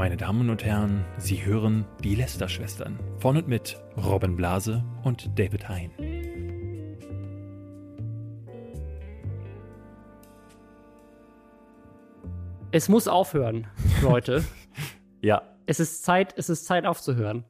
Meine Damen und Herren, Sie hören die Lester-Schwestern von und mit Robin Blase und David Hein. Es muss aufhören, Leute. Ja, es ist Zeit, es ist Zeit aufzuhören.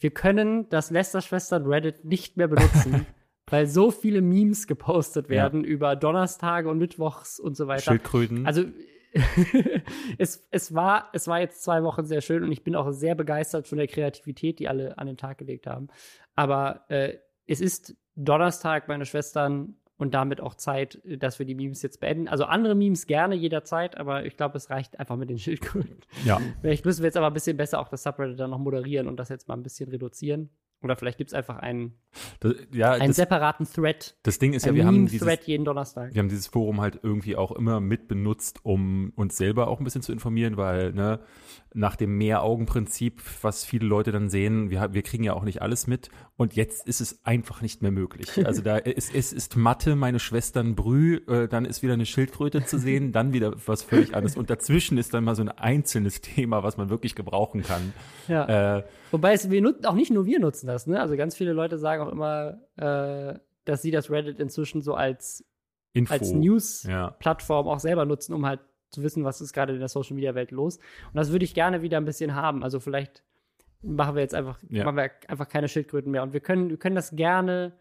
Wir können das Lester-Schwestern Reddit nicht mehr benutzen, weil so viele Memes gepostet werden über Donnerstage und Mittwochs und so weiter. Schildkröten. Also es, es, war, es war jetzt zwei Wochen sehr schön und ich bin auch sehr begeistert von der Kreativität, die alle an den Tag gelegt haben. Aber äh, es ist Donnerstag, meine Schwestern, und damit auch Zeit, dass wir die Memes jetzt beenden. Also andere Memes gerne jederzeit, aber ich glaube, es reicht einfach mit den Schildkröten. ja. Vielleicht müssen wir jetzt aber ein bisschen besser auch das Subreddit dann noch moderieren und das jetzt mal ein bisschen reduzieren. Oder vielleicht gibt es einfach einen, Das, ja, einen das, separaten Thread. das Ding ist ja, wir haben dieses, jeden Donnerstag. wir haben dieses Forum halt irgendwie auch immer mit benutzt, um uns selber auch ein bisschen zu informieren, weil ne, nach dem Mehr-Augen-Prinzip, was viele Leute dann sehen, wir, wir kriegen ja auch nicht alles mit und jetzt ist es einfach nicht mehr möglich. Also da ist, es ist Mathe, meine Schwestern Brü, äh, dann ist wieder eine Schildkröte zu sehen, dann wieder was völlig anderes und dazwischen ist dann mal so ein einzelnes Thema, was man wirklich gebrauchen kann. Ja. Äh, Wobei es, wir nutzen, auch nicht nur wir nutzen das, ne? Also ganz viele Leute sagen auch immer, äh, dass sie das Reddit inzwischen so als, Info. als News Ja. Auch selber nutzen, um halt zu wissen, was ist gerade in der Social Media Welt los. Und das würde ich gerne wieder ein bisschen haben. Also vielleicht machen wir jetzt einfach, Ja. machen wir einfach keine Schildkröten mehr. Und wir können, wir können das gerne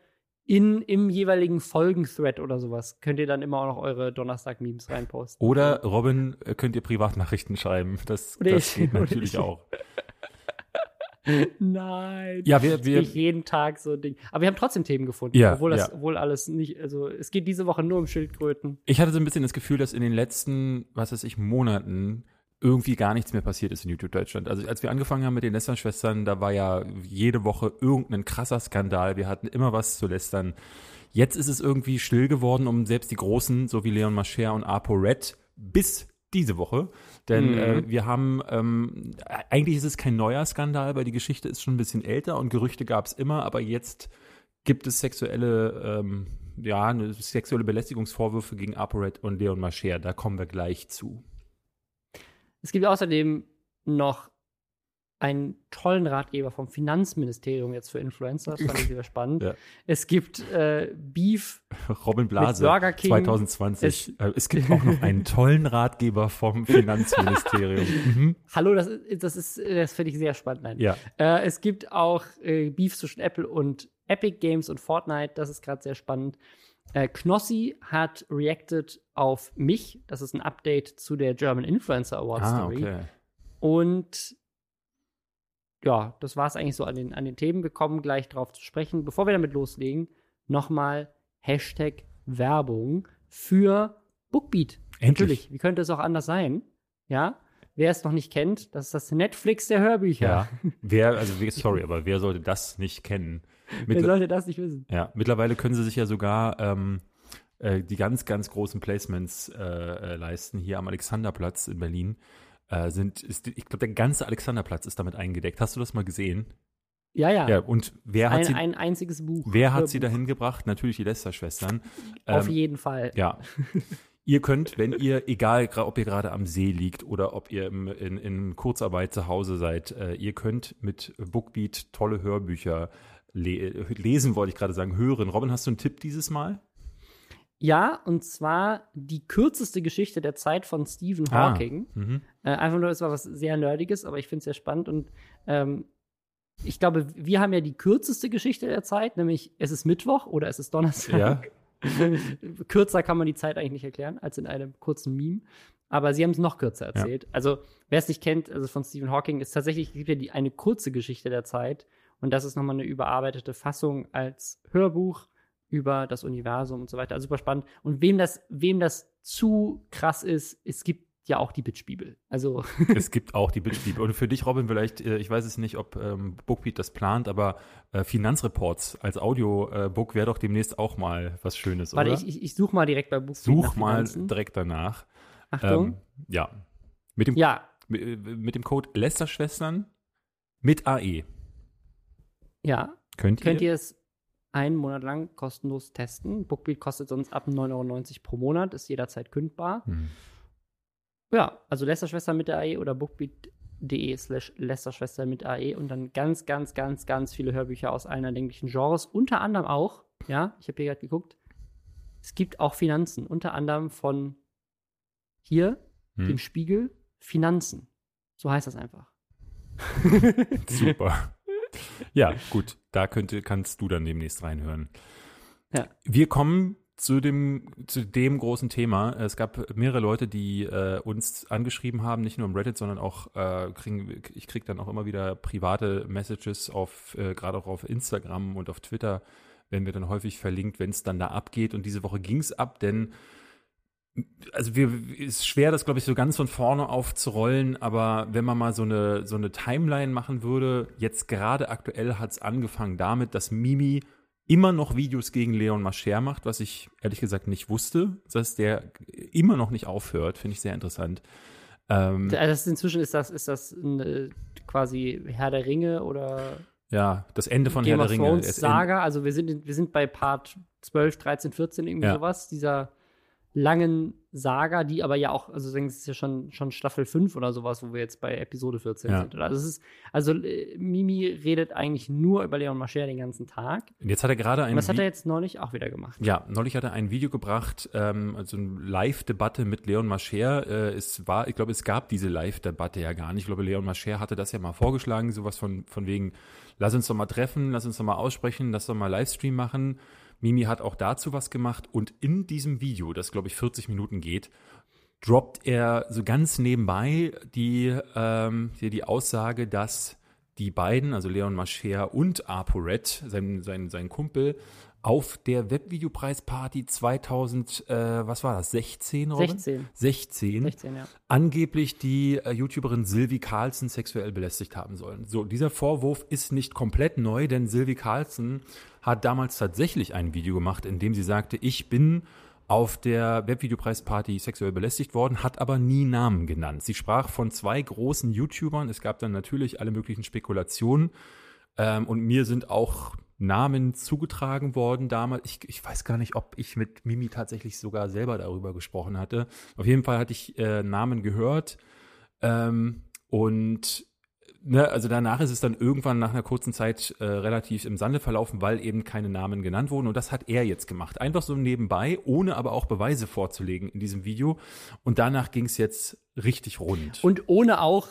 in, im jeweiligen Folgen-Thread oder sowas. Könnt ihr dann immer auch noch eure Donnerstag-Memes reinposten. Oder Robin, äh, könnt ihr Privatnachrichten schreiben. Das, Oder das ich- geht natürlich ich. auch. Nein. Ja, wir, wir, nicht jeden Tag so ein Ding. Aber wir haben trotzdem Themen gefunden. Ja, obwohl das, ja. obwohl alles nicht, also es geht diese Woche nur um Schildkröten. ich hatte so ein bisschen das Gefühl, dass in den letzten, was weiß ich, Monaten irgendwie gar nichts mehr passiert ist in YouTube Deutschland. Also als wir angefangen haben mit den Lästern-Schwestern, da war ja jede Woche irgendein krasser Skandal. Wir hatten immer was zu lästern. Jetzt ist es irgendwie still geworden um selbst die Großen, so wie Leon Mascher und Apo Red, bis diese Woche. Denn Mhm. äh, wir haben, ähm, eigentlich ist es kein neuer Skandal, weil die Geschichte ist schon ein bisschen älter und Gerüchte gab es immer, aber jetzt gibt es sexuelle, ähm, ja, eine sexuelle Belästigungsvorwürfe gegen ApoRed und Leon Mascher. Da kommen wir gleich zu. Es gibt außerdem noch einen tollen Ratgeber vom Finanzministerium jetzt für Influencer. Das fand ich sehr spannend. Ja. Es gibt äh, Beef. Robin Blase, Burger King. 2020. Es, äh, es gibt auch noch einen tollen Ratgeber vom Finanzministerium. mhm. Hallo, das, ist- das ist, das finde ich sehr spannend. Nein. Ja, Äh, es gibt auch äh, Beef zwischen Apple und Epic Games und Fortnite. Das ist gerade sehr spannend. Äh, Knossi hat reacted auf mich. Das ist ein Update zu der German Influencer Award ah, Story. okay. Und ja, das war es eigentlich so an den, an den Themen. Wir kommen gleich drauf zu sprechen. Bevor wir damit loslegen, nochmal Hashtag Werbung für Bookbeat. Endlich. Natürlich, wie könnte es auch anders sein? Ja, wer es noch nicht kennt, das ist das Netflix der Hörbücher. Ja. Wer, also sorry, aber wer sollte das nicht kennen? Wer sollte das nicht wissen? Ja, mittlerweile können sie sich ja sogar ähm, äh, die ganz, ganz großen Placements äh, äh, leisten. Hier am Alexanderplatz in Berlin äh, sind, ist, ich glaube, der ganze Alexanderplatz ist damit eingedeckt. Hast du das mal gesehen? Ja, ja. Ja, und wer hat ein, sie, ein einziges Buch. wer hat sie dahin gebracht? Natürlich die Lester-Schwestern. Auf Ähm, jeden Fall. ja. Ihr könnt, wenn ihr, egal ob ihr gerade am See liegt oder ob ihr im, in, in Kurzarbeit zu Hause seid, äh, ihr könnt mit Bookbeat tolle Hörbücher le lesen, wollte ich gerade sagen, hören. Robin, hast du einen Tipp dieses Mal? Ja, und zwar die kürzeste Geschichte der Zeit von Stephen Ah. Hawking. Mhm. Äh, einfach nur, es war was sehr Nerdiges, aber ich finde es sehr spannend und ähm, ich glaube, wir haben ja die kürzeste Geschichte der Zeit, nämlich es ist Mittwoch oder es ist Donnerstag. Ja. Kürzer kann man die Zeit eigentlich nicht erklären als in einem kurzen Meme. Aber sie haben es noch kürzer erzählt. Also, wer es nicht kennt, also von Stephen Hawking, ist tatsächlich, es gibt ja die, eine kurze Geschichte der Zeit. Und das ist nochmal eine überarbeitete Fassung als Hörbuch über das Universum und so weiter. Also super spannend. Und wem das, wem das zu krass ist, es gibt ja auch die Bitch-Bibel. Also, Es gibt auch die Bitch-Bibel. Und für dich, Robin, vielleicht, äh, ich weiß es nicht, ob ähm, Bookbeat das plant, aber äh, Finanzreports als Audiobook wäre doch demnächst auch mal was Schönes, warte, oder? ich, ich, ich suche mal direkt bei Buch. Such mal direkt danach. Achtung. Ähm, ja. Mit dem, ja, mit, äh, mit dem Code Lester-Schwestern mit AE. Ja. Könnt ihr? könnt ihr es einen Monat lang kostenlos testen. Bookbeat kostet sonst ab 9,90 Euro pro Monat, ist jederzeit kündbar. Hm. Ja, also Lästerschwester mit der AE oder Bookbeat de slash Lästerschwester mit AE und dann ganz, ganz, ganz, ganz viele Hörbücher aus allen erdenklichen Genres. Unter anderem auch, ja, ich habe hier gerade geguckt, es gibt auch Finanzen, unter anderem von hier, hm. dem Spiegel, Finanzen. So heißt das einfach. Super. Ja, gut, da könnte, kannst du dann demnächst reinhören. Ja. Wir kommen zu dem, zu dem großen Thema. Es gab mehrere Leute, die äh, uns angeschrieben haben, nicht nur im Reddit, sondern auch, äh, kriegen, ich kriege dann auch immer wieder private Messages auf, äh, gerade auch auf Instagram und auf Twitter, werden wir dann häufig verlinkt, wenn es dann da abgeht. Und diese Woche ging es ab, denn also wir ist schwer, das glaube ich so ganz von vorne aufzurollen, aber wenn man mal so eine so eine Timeline machen würde, jetzt gerade aktuell hat es angefangen damit, dass Mimi immer noch Videos gegen Leon Mascher macht, was ich ehrlich gesagt nicht wusste, dass der immer noch nicht aufhört, finde ich sehr interessant. Ähm, also inzwischen ist das ist das eine, quasi Herr der Ringe oder ja, das Ende von Game Herr der Ringe. Saga, also wir sind, wir sind bei Part 12, 13, 14, irgendwie ja. sowas, dieser langen Saga, die aber ja auch, also es ist ja schon, schon Staffel 5 oder sowas, wo wir jetzt bei Episode 14 ja. sind. Also, es ist, also äh, Mimi redet eigentlich nur über Leon Mascher den ganzen Tag. Und jetzt hat er gerade ein. Und das hat er jetzt neulich auch wieder gemacht. Ja, neulich hat er ein Video gebracht, ähm, also eine Live-Debatte mit Leon Mascher. Äh, es war, ich glaube, es gab diese Live-Debatte ja gar nicht. Ich glaube, Leon Mascher hatte das ja mal vorgeschlagen, sowas von, von wegen, lass uns doch mal treffen, lass uns doch mal aussprechen, lass doch mal Livestream machen. Mimi hat auch dazu was gemacht und in diesem Video, das glaube ich 40 Minuten geht, droppt er so ganz nebenbei die, ähm, die Aussage, dass die beiden, also Leon Mascher und ApoRed, sein, sein, sein Kumpel, auf der Webvideopreisparty 2000, äh, was war das, 16, Robin? 16. 16. 16 ja. Angeblich die äh, YouTuberin Sylvie Carlson sexuell belästigt haben sollen. So, dieser Vorwurf ist nicht komplett neu, denn Sylvie Carlson hat damals tatsächlich ein Video gemacht, in dem sie sagte, ich bin auf der Webvideopreisparty sexuell belästigt worden, hat aber nie Namen genannt. Sie sprach von zwei großen YouTubern. Es gab dann natürlich alle möglichen Spekulationen. Ähm, und mir sind auch Namen zugetragen worden damals. Ich, ich weiß gar nicht, ob ich mit Mimi tatsächlich sogar selber darüber gesprochen hatte. Auf jeden Fall hatte ich äh, Namen gehört. Ähm, und ne, also danach ist es dann irgendwann nach einer kurzen Zeit äh, relativ im Sande verlaufen, weil eben keine Namen genannt wurden. Und das hat er jetzt gemacht. Einfach so nebenbei, ohne aber auch Beweise vorzulegen in diesem Video. Und danach ging es jetzt richtig rund. Und ohne auch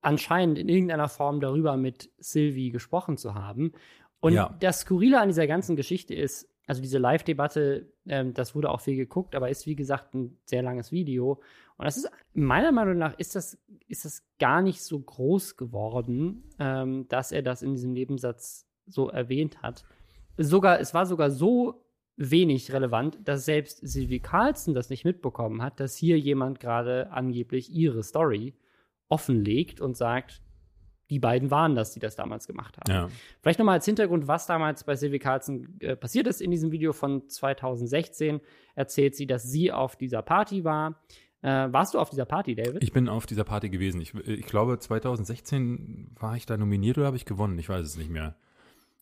anscheinend in irgendeiner Form darüber mit Sylvie gesprochen zu haben. Und ja. das Skurrile an dieser ganzen Geschichte ist, also diese Live-Debatte, ähm, das wurde auch viel geguckt, aber ist wie gesagt ein sehr langes Video. Und das ist meiner Meinung nach ist das, ist das gar nicht so groß geworden, ähm, dass er das in diesem Nebensatz so erwähnt hat. Sogar, es war sogar so wenig relevant, dass selbst Sylvie Carlson das nicht mitbekommen hat, dass hier jemand gerade angeblich ihre Story offenlegt und sagt, die beiden waren das, die das damals gemacht haben. Ja. Vielleicht nochmal als Hintergrund, was damals bei Sylvie Carlson äh, passiert ist. In diesem Video von 2016 erzählt sie, dass sie auf dieser Party war. Äh, warst du auf dieser Party, David? Ich bin auf dieser Party gewesen. Ich, ich glaube, 2016 war ich da nominiert oder habe ich gewonnen? Ich weiß es nicht mehr.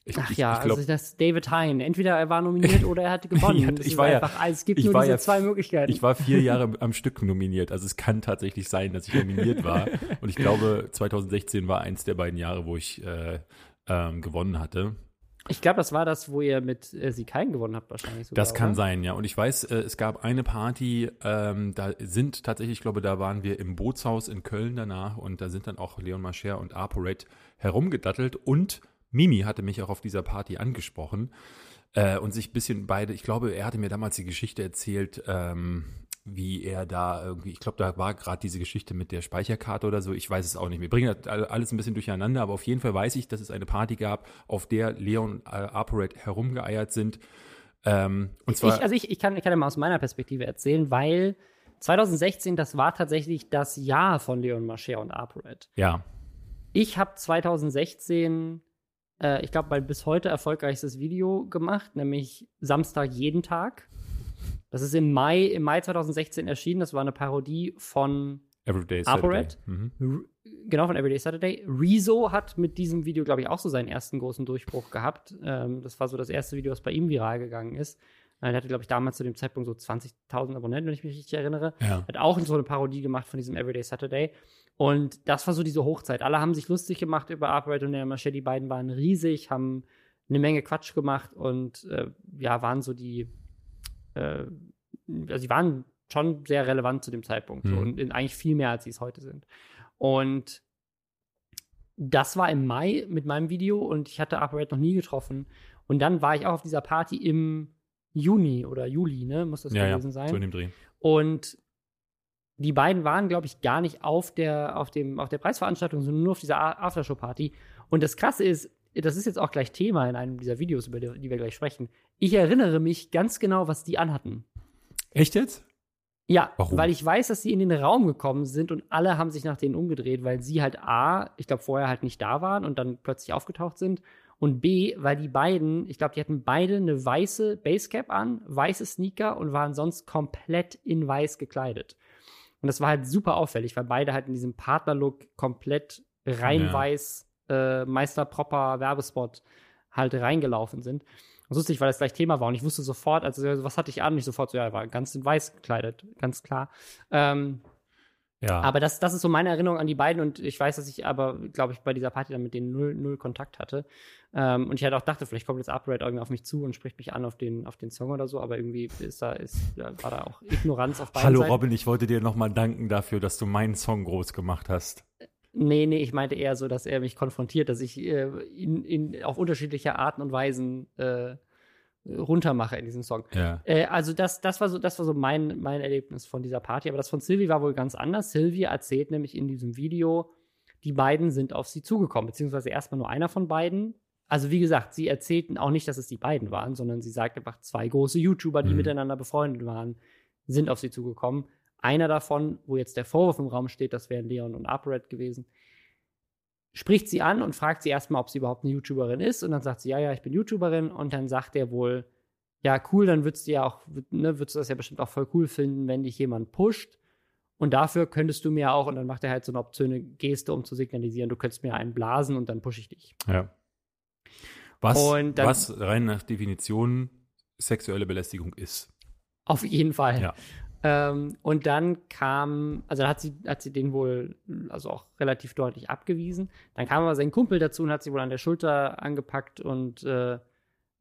Ich, Ach ich, ja, ich glaub, also das David Hein. Entweder er war nominiert oder er hatte gewonnen. ja, ich war einfach, ja, es gibt nur diese ja, zwei Möglichkeiten. Ich war vier Jahre am Stück nominiert. Also es kann tatsächlich sein, dass ich nominiert war. Und ich glaube, 2016 war eins der beiden Jahre, wo ich äh, ähm, gewonnen hatte. Ich glaube, das war das, wo ihr mit äh, sie keinen gewonnen habt, wahrscheinlich. Sogar, das kann oder? sein, ja. Und ich weiß, äh, es gab eine Party, ähm, da sind tatsächlich, ich glaube, da waren wir im Bootshaus in Köln danach und da sind dann auch Leon Mascher und ApoRed herumgedattelt und Mimi hatte mich auch auf dieser Party angesprochen äh, und sich ein bisschen beide, ich glaube, er hatte mir damals die Geschichte erzählt, ähm, wie er da irgendwie, ich glaube, da war gerade diese Geschichte mit der Speicherkarte oder so, ich weiß es auch nicht. Wir bringen das alles ein bisschen durcheinander, aber auf jeden Fall weiß ich, dass es eine Party gab, auf der Leon äh, ApoRed herumgeeiert sind. Ähm, und zwar ich, also ich, ich, kann, ich kann ja mal aus meiner Perspektive erzählen, weil 2016, das war tatsächlich das Jahr von Leon Mascher und ApoRed. Ja. Ich habe 2016 äh, ich glaube, mein bis heute erfolgreichstes Video gemacht, nämlich Samstag jeden Tag. Das ist im Mai, im Mai 2016 erschienen. Das war eine Parodie von Everyday Saturday. Mhm. Genau, von Everyday Saturday. Rezo hat mit diesem Video, glaube ich, auch so seinen ersten großen Durchbruch gehabt. Ähm, das war so das erste Video, das bei ihm viral gegangen ist. Er hatte, glaube ich, damals zu dem Zeitpunkt so 20.000 Abonnenten, wenn ich mich richtig erinnere. Ja. Hat auch so eine Parodie gemacht von diesem Everyday Saturday. Und das war so diese Hochzeit. Alle haben sich lustig gemacht über Upright und der Masche. Die beiden waren riesig, haben eine Menge Quatsch gemacht und äh, ja, waren so die, äh, also sie waren schon sehr relevant zu dem Zeitpunkt Mhm. so, und in, eigentlich viel mehr, als sie es heute sind. Und das war im Mai mit meinem Video und ich hatte Upright noch nie getroffen. Und dann war ich auch auf dieser Party im Juni oder Juli, ne, muss das Ja, ja, gewesen sein. so in dem Dreh. Und die beiden waren, glaube ich, gar nicht auf der, auf, dem, auf der Preisveranstaltung, sondern nur auf dieser Aftershow-Party. Und das Krasse ist, das ist jetzt auch gleich Thema in einem dieser Videos, über die, die wir gleich sprechen. Ich erinnere mich ganz genau, was die anhatten. Echt jetzt? Ja, Warum? weil ich weiß, dass sie in den Raum gekommen sind und alle haben sich nach denen umgedreht, weil sie halt A, ich glaube, vorher halt nicht da waren und dann plötzlich aufgetaucht sind. Und B, weil die beiden, ich glaube, die hatten beide eine weiße Basecap an, weiße Sneaker und waren sonst komplett in weiß gekleidet. Und das war halt super auffällig, weil beide halt in diesem Partnerlook komplett rein Ja. weiß, äh, Meister Propper Werbespot halt reingelaufen sind. Das wusste ich, weil das gleich Thema war. Und ich wusste sofort, also was hatte ich an? Und ich sofort so, ja, er war ganz in weiß gekleidet, ganz klar. Ähm, Ja. aber das, das ist so meine Erinnerung an die beiden. Und ich weiß, dass ich aber, glaube ich, bei dieser Party dann mit denen null, null Kontakt hatte. Ähm, und ich halt auch dachte, vielleicht kommt jetzt Upright irgendwie auf mich zu und spricht mich an auf den, auf den Song oder so. Aber irgendwie ist da, ist, ja, war da auch Ignoranz auf beiden Hallo Seiten. Robin, ich wollte dir nochmal danken dafür, dass du meinen Song groß gemacht hast. Nee, nee, ich meinte eher so, dass er mich konfrontiert, dass ich äh, ihn, ihn auf unterschiedliche Arten und Weisen äh, runtermache in diesem Song. Ja. Äh, also das, das war so, das war so mein, mein Erlebnis von dieser Party. Aber das von Sylvie war wohl ganz anders. Sylvie erzählt nämlich in diesem Video, die beiden sind auf sie zugekommen, beziehungsweise erstmal nur einer von beiden. Also wie gesagt, sie erzählten auch nicht, dass es die beiden waren, sondern sie sagt einfach, zwei große YouTuber, die Mhm. miteinander befreundet waren, sind auf sie zugekommen. Einer davon, wo jetzt der Vorwurf im Raum steht, das wären Leon und Upright gewesen, spricht sie an und fragt sie erstmal, ob sie überhaupt eine YouTuberin ist. Und dann sagt sie, ja, ja, ich bin YouTuberin. Und dann sagt er wohl, ja, cool, dann würdest du ja auch, ne, würdest du das ja bestimmt auch voll cool finden, wenn dich jemand pusht. Und dafür könntest du mir auch, und dann macht er halt so eine obszöne Geste, um zu signalisieren, du könntest mir einen blasen und dann pushe ich dich. ja. Was, dann- was rein nach Definition sexuelle Belästigung ist. Auf jeden Fall. Ja. Ähm, und dann kam, also hat sie, hat sie den wohl, also auch relativ deutlich abgewiesen. Dann kam aber sein Kumpel dazu und hat sie wohl an der Schulter angepackt und äh,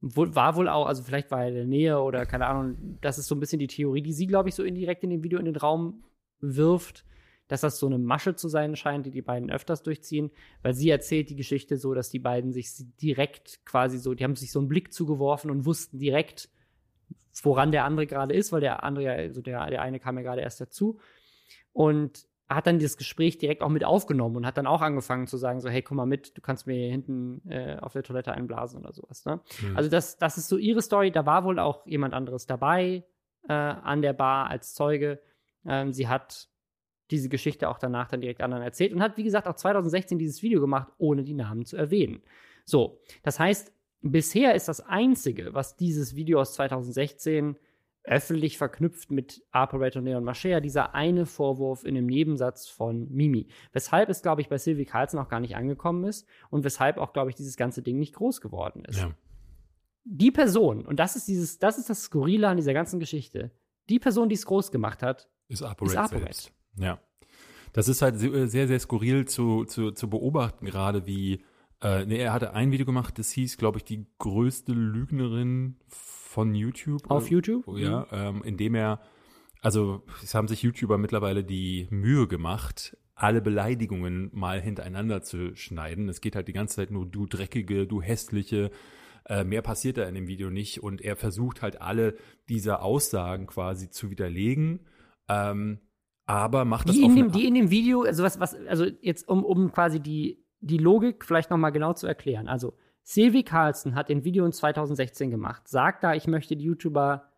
war wohl auch, also vielleicht war er in der Nähe oder keine Ahnung, das ist so ein bisschen die Theorie, die sie, glaube ich, so indirekt in dem Video in den Raum wirft, dass das so eine Masche zu sein scheint, die die beiden öfters durchziehen, weil sie erzählt die Geschichte so, dass die beiden sich direkt quasi so, die haben sich so einen Blick zugeworfen und wussten direkt, woran der andere gerade ist, weil der andere, ja, also der, der eine kam ja gerade erst dazu und hat dann das Gespräch direkt auch mit aufgenommen und hat dann auch angefangen zu sagen, so, hey, komm mal mit, du kannst mir hier hinten äh, auf der Toilette einblasen oder sowas. Ne? Hm. Also das, das ist so ihre Story. Da war wohl auch jemand anderes dabei äh, an der Bar als Zeuge. Ähm, sie hat diese Geschichte auch danach dann direkt anderen erzählt und hat, wie gesagt, auch 2016 dieses Video gemacht, ohne die Namen zu erwähnen. So, das heißt, bisher ist das Einzige, was dieses Video aus 2016 öffentlich verknüpft mit Operator Neon Machea, dieser eine Vorwurf in dem Nebensatz von Mimi. Weshalb es, glaube ich, bei Sylvie Carlson auch gar nicht angekommen ist und weshalb auch, glaube ich, dieses ganze Ding nicht groß geworden ist ja. die Person, und das ist dieses, das ist das Skurrile an dieser ganzen Geschichte, die Person, die es groß gemacht hat, Ist ApoRed. selbst. Ja. Das ist halt se- sehr, sehr skurril zu, zu, zu beobachten, gerade wie, äh, nee, er hatte ein Video gemacht, das hieß, glaube ich, die größte Lügnerin von YouTube. auf Oder- YouTube. Oh, ja, ähm, indem er, also es haben sich YouTuber mittlerweile die Mühe gemacht, alle Beleidigungen mal hintereinander zu schneiden. Es geht halt die ganze Zeit nur du dreckige, du hässliche. Äh, mehr passiert da in dem Video nicht und er versucht halt alle diese Aussagen quasi zu widerlegen, ähm, aber macht das Die in, dem, die in dem Video, also was, was, also jetzt, um, um quasi die, die Logik vielleicht nochmal genau zu erklären. Also, Sylvie Carlson hat ein Video in 2016 gemacht, sagt da, ich möchte die YouTuber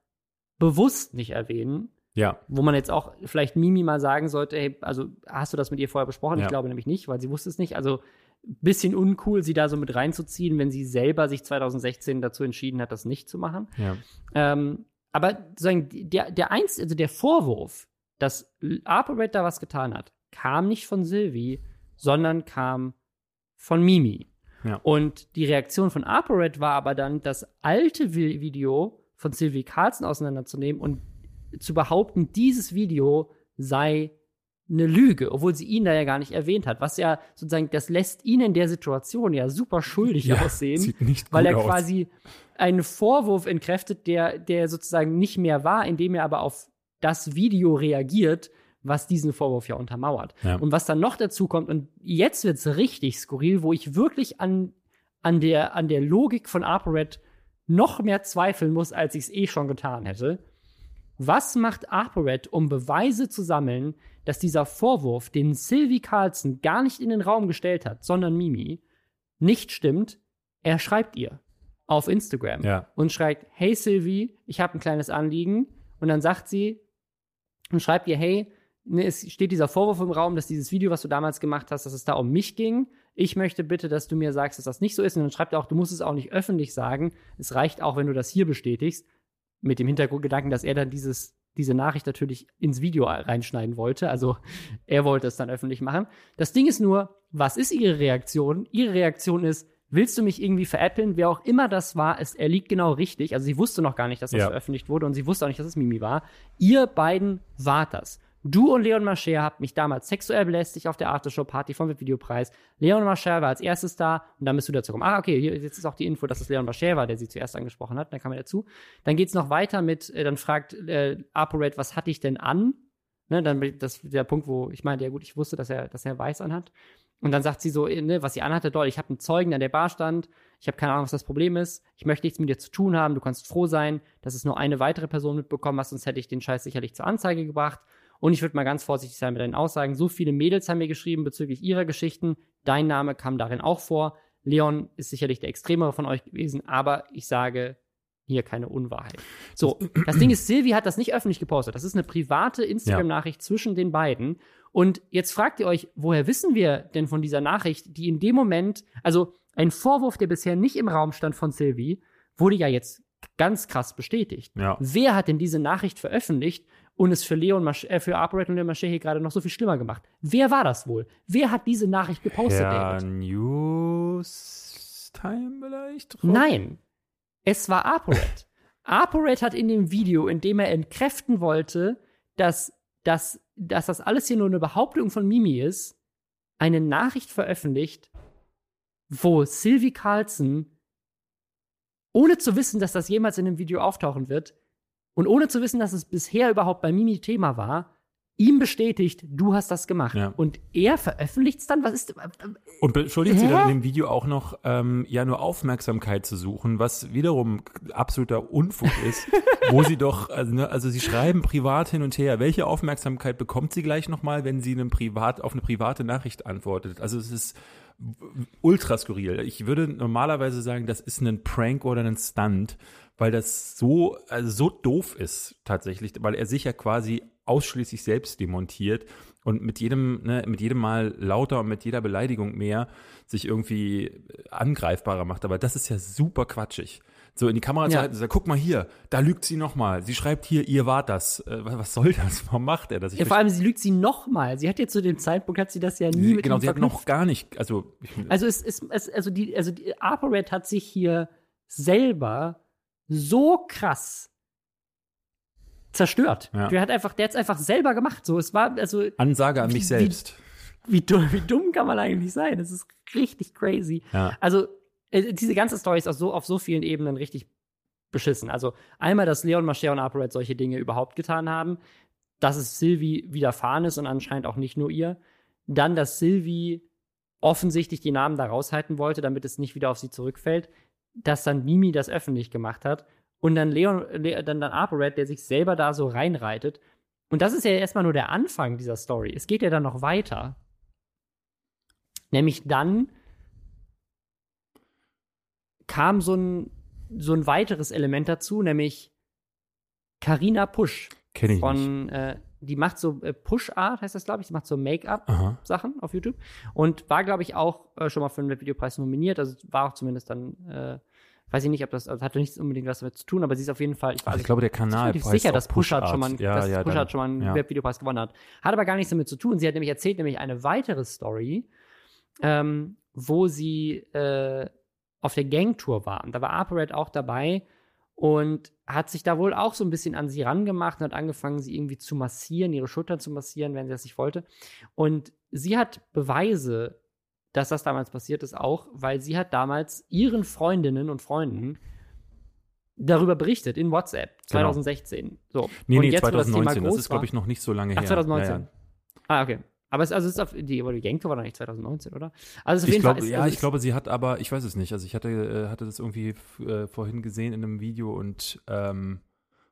bewusst nicht erwähnen, ja, wo man jetzt auch vielleicht Mimi mal sagen sollte, hey, also hast du das mit ihr vorher besprochen? Ja. Ich glaube nämlich nicht, weil sie wusste es nicht. Also bisschen uncool, sie da so mit reinzuziehen, wenn sie selber sich 2016 dazu entschieden hat, das nicht zu machen. ja, Ähm, aber sozusagen der, der eins, also der Vorwurf, dass ApoRed da was getan hat, kam nicht von Sylvie, sondern kam von Mimi. Ja. Und die Reaktion von ApoRed war aber dann, das alte Vi- Video von Sylvie Carlson auseinanderzunehmen und zu behaupten, dieses Video sei eine Lüge, obwohl sie ihn da ja gar nicht erwähnt hat. Was ja sozusagen, das lässt ihn in der Situation ja super schuldig ja, aussehen, weil er aus. quasi einen Vorwurf entkräftet, der, der sozusagen nicht mehr war, indem er aber auf das Video reagiert, was diesen Vorwurf ja untermauert. Ja. Und was dann noch dazu kommt, und jetzt wird's richtig skurril, wo ich wirklich an, an, der, an der Logik von ApoRed noch mehr zweifeln muss, als ich es eh schon getan hätte. Was macht ApoRed, um Beweise zu sammeln, dass dieser Vorwurf, den Sylvie Carlson gar nicht in den Raum gestellt hat, sondern Mimi, nicht stimmt? Er schreibt ihr auf Instagram Ja. und schreibt, hey Sylvie, ich habe ein kleines Anliegen. Und dann sagt sie und schreibt ihr, hey, ne, es steht dieser Vorwurf im Raum, dass dieses Video, was du damals gemacht hast, dass es da um mich ging. Ich möchte bitte, dass du mir sagst, dass das nicht so ist. Und dann schreibt er auch, du musst es auch nicht öffentlich sagen. Es reicht auch, wenn du das hier bestätigst. Mit dem Hintergrundgedanken, dass er dann dieses, diese Nachricht natürlich ins Video reinschneiden wollte. Also er wollte es dann öffentlich machen. Das Ding ist nur, was ist ihre Reaktion? Ihre Reaktion ist, willst du mich irgendwie veräppeln? Wer auch immer das war, es, er liegt genau richtig. Also sie wusste noch gar nicht, dass das Ja. veröffentlicht wurde und sie wusste auch nicht, dass es Mimi war. Ihr beiden wart das. Du und Leon Mascher habt mich damals sexuell belästigt auf der Aftershow-Party vom Videopreis. Leon Mascher war als erstes da und dann bist du dazu gekommen. Ah, okay, hier, jetzt ist auch die Info, dass es Leon Mascher war, der sie zuerst angesprochen hat. Dann kam er dazu. Dann geht's noch weiter mit, äh, dann fragt äh, ApoRed, was hatte ich denn an? Ne, dann das der Punkt, wo ich meinte, ja gut, ich wusste, dass er, dass er weiß anhat. Und dann sagt sie so, äh, ne, was sie anhatte, doll, ich habe einen Zeugen, der an der Bar stand. Ich habe keine Ahnung, was das Problem ist. Ich möchte nichts mit dir zu tun haben. Du kannst froh sein, dass es nur eine weitere Person mitbekommen hat, sonst hätte ich den Scheiß sicherlich zur Anzeige gebracht. Und ich würde mal ganz vorsichtig sein mit deinen Aussagen. So viele Mädels haben mir geschrieben bezüglich ihrer Geschichten. Dein Name kam darin auch vor. Leon ist sicherlich der extremere von euch gewesen, aber ich sage hier keine Unwahrheit. So, das Ding ist, Silvi hat das nicht öffentlich gepostet. Das ist eine private Instagram-Nachricht zwischen den beiden. Und jetzt fragt ihr euch, woher wissen wir denn von dieser Nachricht, die in dem Moment, also ein Vorwurf, der bisher nicht im Raum stand von Silvi, wurde ja jetzt ganz krass bestätigt. Ja. Wer hat denn diese Nachricht veröffentlicht und es für Leon Masch äh, für Operate und Leon Mascher hier gerade noch so viel schlimmer gemacht? Wer war das wohl? Wer hat diese Nachricht gepostet, Ja, David? News Time vielleicht? Nein, es war ApoRed. ApoRed hat in dem Video, in dem er entkräften wollte, dass, dass, dass das alles hier nur eine Behauptung von Mimi ist, eine Nachricht veröffentlicht, wo Sylvie Carlson, ohne zu wissen, dass das jemals in dem Video auftauchen wird, und ohne zu wissen, dass es bisher überhaupt bei Mimi Thema war, ihm bestätigt, du hast das gemacht. Ja. Und er veröffentlicht es dann? Was ist. Und beschuldigt sie dann in dem Video auch noch, ähm, ja, nur Aufmerksamkeit zu suchen, was wiederum absoluter Unfug ist, wo sie doch, also, ne, also sie schreiben privat hin und her. Welche Aufmerksamkeit bekommt sie gleich nochmal, wenn sie einem privat, auf eine private Nachricht antwortet? Also es ist ultra skurril. Ich würde normalerweise sagen, das ist ein Prank oder ein Stunt, weil das so, also so doof ist tatsächlich, weil er sich ja quasi ausschließlich selbst demontiert und mit jedem, ne, mit jedem Mal lauter und mit jeder Beleidigung mehr sich irgendwie angreifbarer macht. Aber das ist ja super quatschig. So in die Kamera zu halten und sagen, guck mal hier, da lügt sie nochmal. Sie schreibt hier, ihr wart das. Äh, was soll das? Warum macht er das? Ich Ja, vor allem, sie lügt sie nochmal. Sie hat ja zu dem Zeitpunkt, hat sie das ja nie verstehe- mit genau, sie hat noch gar nicht, also, Also es ist, also die, also die ApoRed hat sich hier selber so krass zerstört. Ja. Der hat einfach, der hat's einfach selber gemacht. So, es war, also, Ansage an Wie- mich wie- selbst. wie dumm, wie dumm kann man eigentlich sein? Das ist richtig crazy. Ja. Also, äh, diese ganze Story ist auf so, auf so vielen Ebenen richtig beschissen. Also, einmal, dass Leon Mascher und ApoRed solche Dinge überhaupt getan haben, dass es Sylvie widerfahren ist und anscheinend auch nicht nur ihr. Dann, dass Sylvie offensichtlich die Namen da raushalten wollte, damit es nicht wieder auf sie zurückfällt. Dass dann Mimi das öffentlich gemacht hat. Und dann Leon, Le dann, dann ApoRed, der sich selber da so reinreitet. Und das ist ja erstmal nur der Anfang dieser Story. Es geht ja dann noch weiter. Nämlich dann kam so ein, so ein weiteres Element dazu, nämlich Carina Push Kenne ich nicht. von, äh, die macht so äh, Push-Art, heißt das, glaube ich, die macht so Make-up. Aha. Sachen auf YouTube und war, glaube ich, auch äh, schon mal für den Webvideopreis nominiert. Also war auch zumindest dann, äh, weiß ich nicht, ob das, also hatte nichts unbedingt was damit zu tun, aber sie ist auf jeden Fall, ich, Also ich glaube, der ich Kanal bin heißt sicher, dass Pushart schon mal, ja, dass ja, Pushart schon mal einen ja. Webvideopreis gewonnen hat. Hat aber gar nichts damit zu tun. Sie hat nämlich erzählt, nämlich eine weitere Story, ähm, wo sie äh, auf der Gangtour war. Und da war ApoRed auch dabei. und hat sich da wohl auch so ein bisschen an sie rangemacht und hat angefangen, sie irgendwie zu massieren, ihre Schultern zu massieren, wenn sie das nicht wollte. Und sie hat Beweise, dass das damals passiert ist, auch, weil sie hat damals ihren Freundinnen und Freunden darüber berichtet in WhatsApp 2016. Genau. So. Nee, und nee, jetzt, 2019. Das, das ist, glaube ich, noch nicht so lange Ach, her. 2019. Ja, ja. Ah, okay. Aber es, also es ist auf, die, Gangtour war doch nicht 2019, oder? Also auf ich jeden glaub, Fall. Ist, ja, also ich glaube, sie hat aber, ich weiß es nicht. Also ich hatte, äh, hatte das irgendwie äh, vorhin gesehen in einem Video und ähm,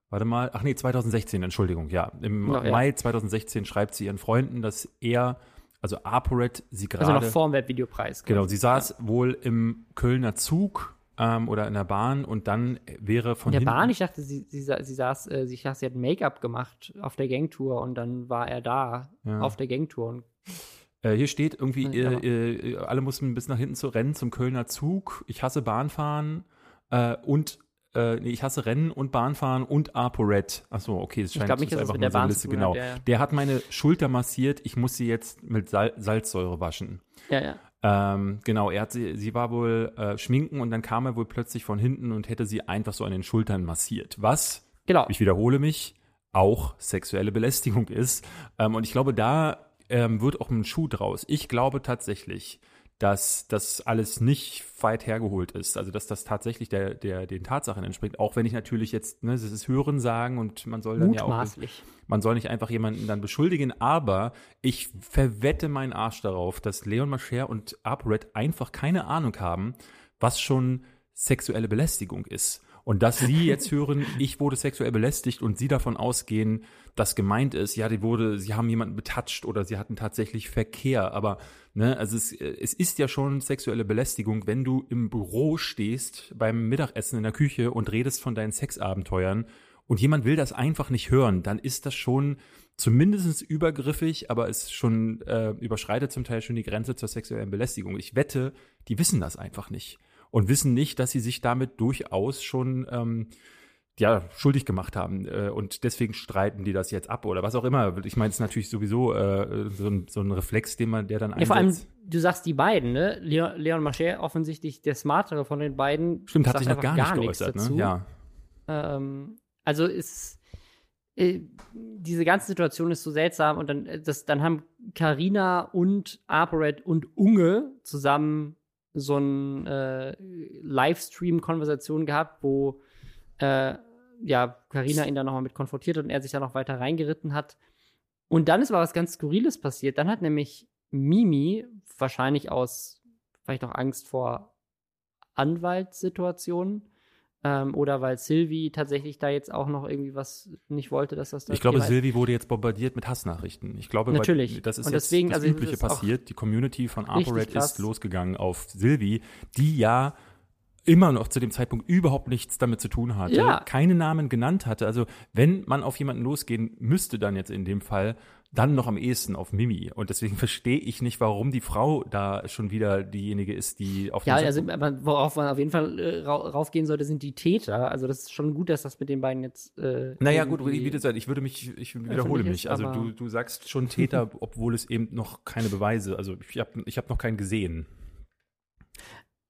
warte mal, ach nee, 2016, Entschuldigung, ja. Im ja. Mai 2016 schreibt sie ihren Freunden, dass er, also ApoRed, sie gerade. Also noch vor dem Webvideopreis. Genau, sie saß wohl im Kölner Zug ähm, oder in der Bahn und dann wäre von In der hinten, Bahn, ich dachte, sie, sie, sie saß, äh, sie, dachte, sie hat Make-up gemacht auf der Gangtour und dann war er da Ja. auf der Gangtour. Und, Äh, hier steht irgendwie, Ja, äh, äh, alle mussten bis nach hinten zu rennen zum Kölner Zug. Ich hasse Bahnfahren äh, und äh, nee, ich hasse Rennen und Bahnfahren und ApoRed. Achso, okay, es scheint glaub nicht, es dass ist einfach nur der so eine Liste, genau. hat, ja, ja. Der hat meine Schulter massiert, ich muss sie jetzt mit Sal Salzsäure waschen. ja, ja. Ähm, genau, er hat sie, sie war wohl äh, schminken und dann kam er wohl plötzlich von hinten und hätte sie einfach so an den Schultern massiert. Was Genau. ich wiederhole mich, auch sexuelle Belästigung ist. Ähm, und ich glaube, da ähm, wird auch ein Schuh draus. Ich glaube tatsächlich, dass das alles nicht weit hergeholt ist. Also dass das tatsächlich der, der, den Tatsachen entspringt. Auch wenn ich natürlich jetzt, ne, das ist Hören sagen und man soll dann ja auch Mutmaßlich. man soll nicht einfach jemanden dann beschuldigen, aber ich verwette meinen Arsch darauf, dass Leon Mascher und ApoRed einfach keine Ahnung haben, was schon sexuelle Belästigung ist. Und dass sie jetzt hören, ich wurde sexuell belästigt und sie davon ausgehen, dass gemeint ist, ja, die wurde, sie haben jemanden betatscht oder sie hatten tatsächlich Verkehr. Aber, ne, also es, es ist ja schon sexuelle Belästigung, wenn du im Büro stehst beim Mittagessen in der Küche und redest von deinen Sexabenteuern und jemand will das einfach nicht hören, dann ist das schon zumindest übergriffig, aber es schon äh, überschreitet zum Teil schon die Grenze zur sexuellen Belästigung. Ich wette, die wissen das einfach nicht und wissen nicht, dass sie sich damit durchaus schon ähm, ja, schuldig gemacht haben. Äh, und deswegen streiten die das jetzt ab oder was auch immer. Ich meine, es ist natürlich sowieso äh, so, ein, so ein Reflex, den man, der dann Ja, vor allem, einsetzt. du sagst die beiden, ne? Leon, Leon Mascher, offensichtlich der smartere von den beiden. Stimmt, hat sich noch einfach gar nicht geäußert, dazu. ne? Ja. Ähm, also ist äh, diese ganze Situation ist so seltsam und dann, äh, das, dann haben Karina und ApoRed und Unge zusammen so ein äh, Livestream-Konversation gehabt, wo äh, ja Karina ihn dann nochmal mit konfrontiert hat und er sich da noch weiter reingeritten hat. Und dann ist aber was ganz Skurriles passiert. Dann hat nämlich Mimi wahrscheinlich aus vielleicht auch Angst vor Anwaltssituationen ähm, oder weil Sylvie tatsächlich da jetzt auch noch irgendwie was nicht wollte, dass das da Ich glaube. Sylvie wurde jetzt bombardiert mit Hassnachrichten. Ich glaube, Natürlich. das ist Und deswegen, das also, Übliche das passiert. Die Community von ApoRed ist losgegangen auf Sylvie, die ja immer noch zu dem Zeitpunkt überhaupt nichts damit zu tun hatte, Ja. keine Namen genannt hatte. Also wenn man auf jemanden losgehen müsste, dann jetzt in dem Fall, dann noch am ehesten auf Mimi. Und deswegen verstehe ich nicht, warum die Frau da schon wieder diejenige ist, die auf Ja, also worauf man auf jeden Fall äh, ra raufgehen sollte, sind die Täter. Also das ist schon gut, dass das mit den beiden jetzt. Äh, Naja, gut, wie gesagt, ich würde mich, ich wiederhole mich. ist, Also du, du sagst schon Täter, obwohl es eben noch keine Beweise, also ich habe ich hab noch keinen gesehen.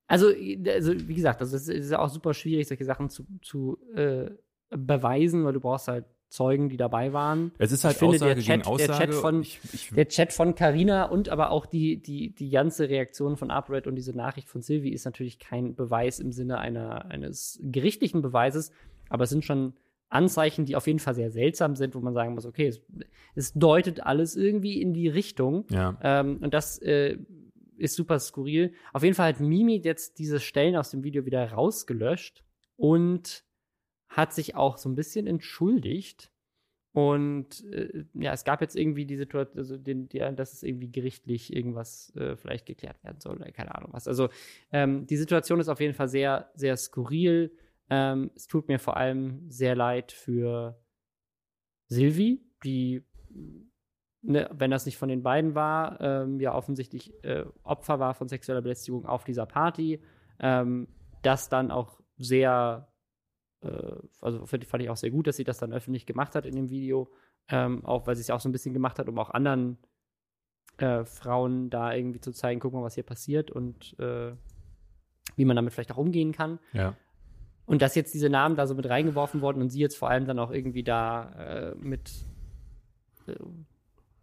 Also, also wie gesagt, also es ist ja auch super schwierig, solche Sachen zu, zu äh, beweisen, weil du brauchst halt Zeugen, die dabei waren. Es ist Ich halt finde, Aussage der Chat- der Aussage. Chat von- ich, ich, Der Chat von Carina und aber auch die, die, die ganze Reaktion von UpRed und diese Nachricht von Sylvie ist natürlich kein Beweis im Sinne einer, eines gerichtlichen Beweises, aber es sind schon Anzeichen, die auf jeden Fall sehr seltsam sind, wo man sagen muss, okay, es, es deutet alles irgendwie in die Richtung. ja. Ähm, und das äh, ist super skurril. Auf jeden Fall hat Mimi jetzt diese Stellen aus dem Video wieder rausgelöscht und hat sich auch so ein bisschen entschuldigt. Und äh, ja, es gab jetzt irgendwie die Situation, also den, die, dass es irgendwie gerichtlich irgendwas äh, vielleicht geklärt werden soll oder keine Ahnung was. Also ähm, die Situation ist auf jeden Fall sehr, sehr skurril. Ähm, es tut mir vor allem sehr leid für Sylvie, die ne, wenn das nicht von den beiden war, ähm, ja offensichtlich äh, Opfer war von sexueller Belästigung auf dieser Party. Ähm, das dann auch sehr, also fand fand ich auch sehr gut, dass sie das dann öffentlich gemacht hat in dem Video. Ähm, auch weil sie es ja auch so ein bisschen gemacht hat, um auch anderen äh, Frauen da irgendwie zu zeigen, guck mal, was hier passiert und äh, wie man damit vielleicht auch umgehen kann. ja. Und dass jetzt diese Namen da so mit reingeworfen wurden und sie jetzt vor allem dann auch irgendwie da äh, mit äh,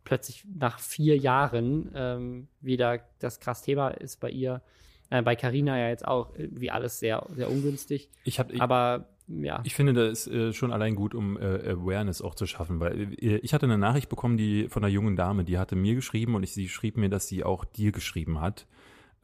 plötzlich nach vier Jahren ähm, wieder das krass Thema ist bei ihr. Äh, bei Carina ja jetzt auch wie alles sehr, sehr ungünstig. Ich hab, ich, Aber ja. Ich finde, das ist äh, schon allein gut, um äh, Awareness auch zu schaffen, weil äh, ich hatte eine Nachricht bekommen, die von einer jungen Dame, die hatte mir geschrieben und ich, sie schrieb mir, dass sie auch dir geschrieben hat.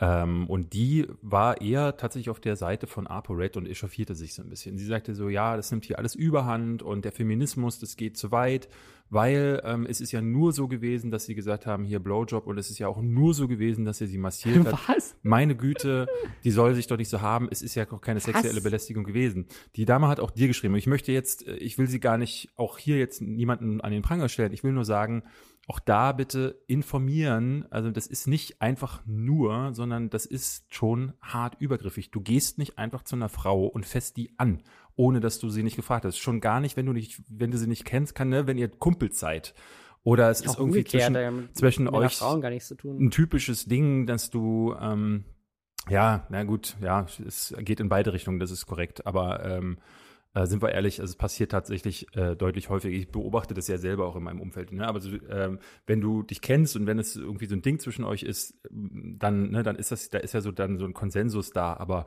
Ähm, und die war eher tatsächlich auf der Seite von ApoRed und echauffierte sich so ein bisschen. Sie sagte so, ja, das nimmt hier alles überhand und der Feminismus, das geht zu weit, weil ähm, es ist ja nur so gewesen, dass sie gesagt haben, hier Blowjob und es ist ja auch nur so gewesen, dass er sie massiert hat. Was? Meine Güte, die soll sich doch nicht so haben. Es ist ja auch keine sexuelle Was? Belästigung gewesen. Die Dame hat auch dir geschrieben. Und ich möchte jetzt, äh, ich will sie gar nicht auch hier jetzt niemanden an den Pranger stellen. Ich will nur sagen, auch da bitte informieren. Also das ist nicht einfach nur, sondern das ist schon hart übergriffig. Du gehst nicht einfach zu einer Frau und fässt die an, ohne dass du sie nicht gefragt hast. Schon gar nicht, wenn du nicht, wenn du sie nicht kennst, kann, ne, wenn ihr Kumpels seid. Oder es ist Auch irgendwie zwischen, ja, zwischen euch Frauen gar nichts zu tun. ein typisches Ding, dass du, ähm, ja, na gut, ja, es geht in beide Richtungen, das ist korrekt. Aber ähm, äh, sind wir ehrlich, also es passiert tatsächlich äh, deutlich häufiger. Ich beobachte das ja selber auch in meinem Umfeld. Ne? Aber so, ähm, wenn du dich kennst und wenn es irgendwie so ein Ding zwischen euch ist, dann, ne, dann ist das, da ist ja so dann so ein Konsensus da. Aber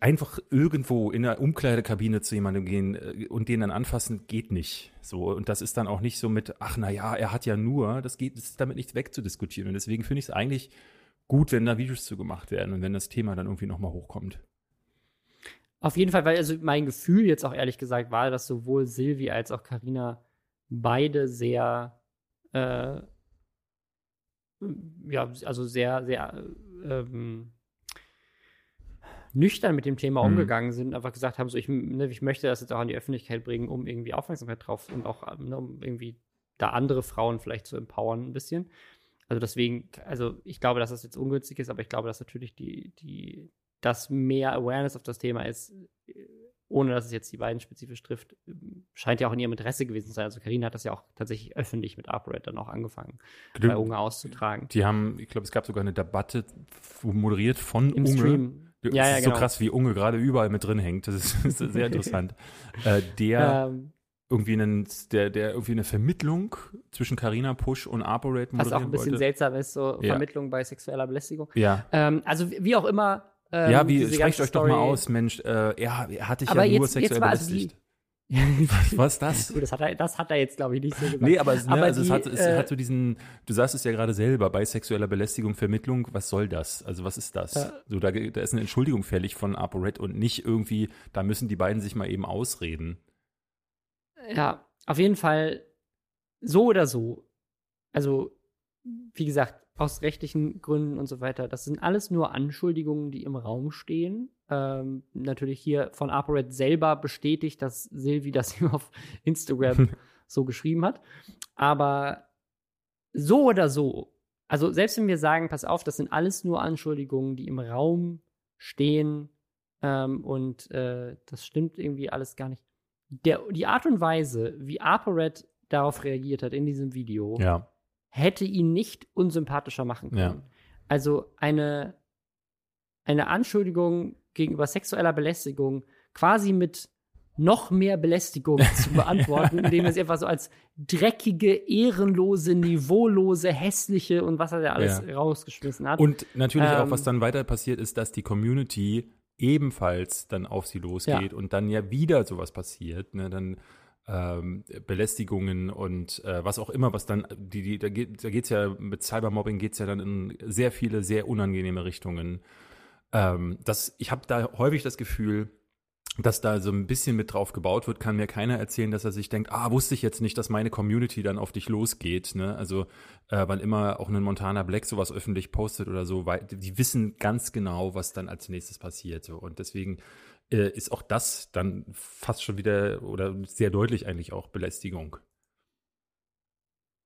einfach irgendwo in der Umkleidekabine zu jemandem gehen äh, und den dann anfassen, geht nicht. So und das ist dann auch nicht so mit, ach na ja, er hat ja nur, das geht, das ist damit nicht wegzudiskutieren. Und deswegen finde ich es eigentlich gut, wenn da Videos zu gemacht werden und wenn das Thema dann irgendwie nochmal hochkommt. Auf jeden Fall, weil also mein Gefühl jetzt auch ehrlich gesagt war, dass sowohl Silvi als auch Karina beide sehr, äh, ja, also sehr, sehr ähm, nüchtern mit dem Thema Mhm. umgegangen sind einfach gesagt haben, so ich, ne, ich möchte das jetzt auch an die Öffentlichkeit bringen, um irgendwie Aufmerksamkeit drauf und auch ähm, ne, um irgendwie da andere Frauen vielleicht zu empowern ein bisschen. Also deswegen, also ich glaube, dass das jetzt ungünstig ist, aber ich glaube, dass natürlich die, die, dass mehr Awareness auf das Thema ist, äh, ohne dass es jetzt die beiden spezifisch trifft, ähm, scheint ja auch in ihrem Interesse gewesen zu sein. Also Karina hat das ja auch tatsächlich öffentlich mit ApoRed dann auch angefangen, bei Unge auszutragen. Die haben, ich glaube, es gab sogar eine Debatte moderiert von Im Unge. Stream. Das Ja, ja, ist genau. so krass, wie Unge gerade überall mit drin hängt. Das ist, das ist sehr interessant. äh, der Ähm, irgendwie einen, der, der irgendwie eine Vermittlung zwischen Carina Push und ApoRed was auch ein bisschen wollte. seltsam ist, so Ja. Vermittlung bei sexueller Belästigung. Ja, Ähm, also wie auch immer. ähm, ja, wie, sprecht euch doch mal Story- aus, Mensch, äh, er, er hat dich Aber ja nur jetzt- jetzt sexuell mal, also die- Was ist das? Das hat er, das hat er jetzt, glaube ich, nicht so gesagt. Nee, aber, es- ne, Aber also es, die, hat, es äh, hat so diesen, du sagst es ja gerade selber, bei sexueller Belästigung, Vermittlung, was soll das? Also was ist das? Ja. So, da, da ist eine Entschuldigung fällig von ApoRed und nicht irgendwie, da müssen die beiden sich mal eben ausreden. Ja, auf jeden Fall so oder so. Also, wie gesagt, aus rechtlichen Gründen und so weiter. Das sind alles nur Anschuldigungen, die im Raum stehen. Ähm, natürlich hier von ApoRed selber bestätigt, dass Silvi das ihm auf Instagram so geschrieben hat. Aber so oder so, also selbst wenn wir sagen, pass auf, das sind alles nur Anschuldigungen, die im Raum stehen ähm, und äh, das stimmt irgendwie alles gar nicht. Der, die Art und Weise, wie ApoRed darauf reagiert hat in diesem Video, Ja, hätte ihn nicht unsympathischer machen können. Ja. Also eine, eine Anschuldigung gegenüber sexueller Belästigung quasi mit noch mehr Belästigung zu beantworten, indem er sie einfach so als dreckige, ehrenlose, niveaulose, hässliche und was er da alles Ja. rausgeschmissen hat. Und natürlich auch, Ähm, was dann weiter passiert, ist, dass die Community ebenfalls dann auf sie losgeht und dann ja wieder sowas passiert, ne, dann ähm, Belästigungen und äh, was auch immer, was dann, die, die, da geht da geht's ja, mit Cybermobbing geht's ja dann in sehr viele, sehr unangenehme Richtungen. Ähm, das, ich habe da häufig das Gefühl, dass da so ein bisschen mit drauf gebaut wird, kann mir keiner erzählen, dass er sich denkt, ah, wusste ich jetzt nicht, dass meine Community dann auf dich losgeht. Ne? Also äh, wann immer auch ein Montana Black sowas öffentlich postet oder so, weil die wissen ganz genau, was dann als nächstes passiert. So. Und deswegen äh, ist auch das dann fast schon wieder oder sehr deutlich eigentlich auch Belästigung.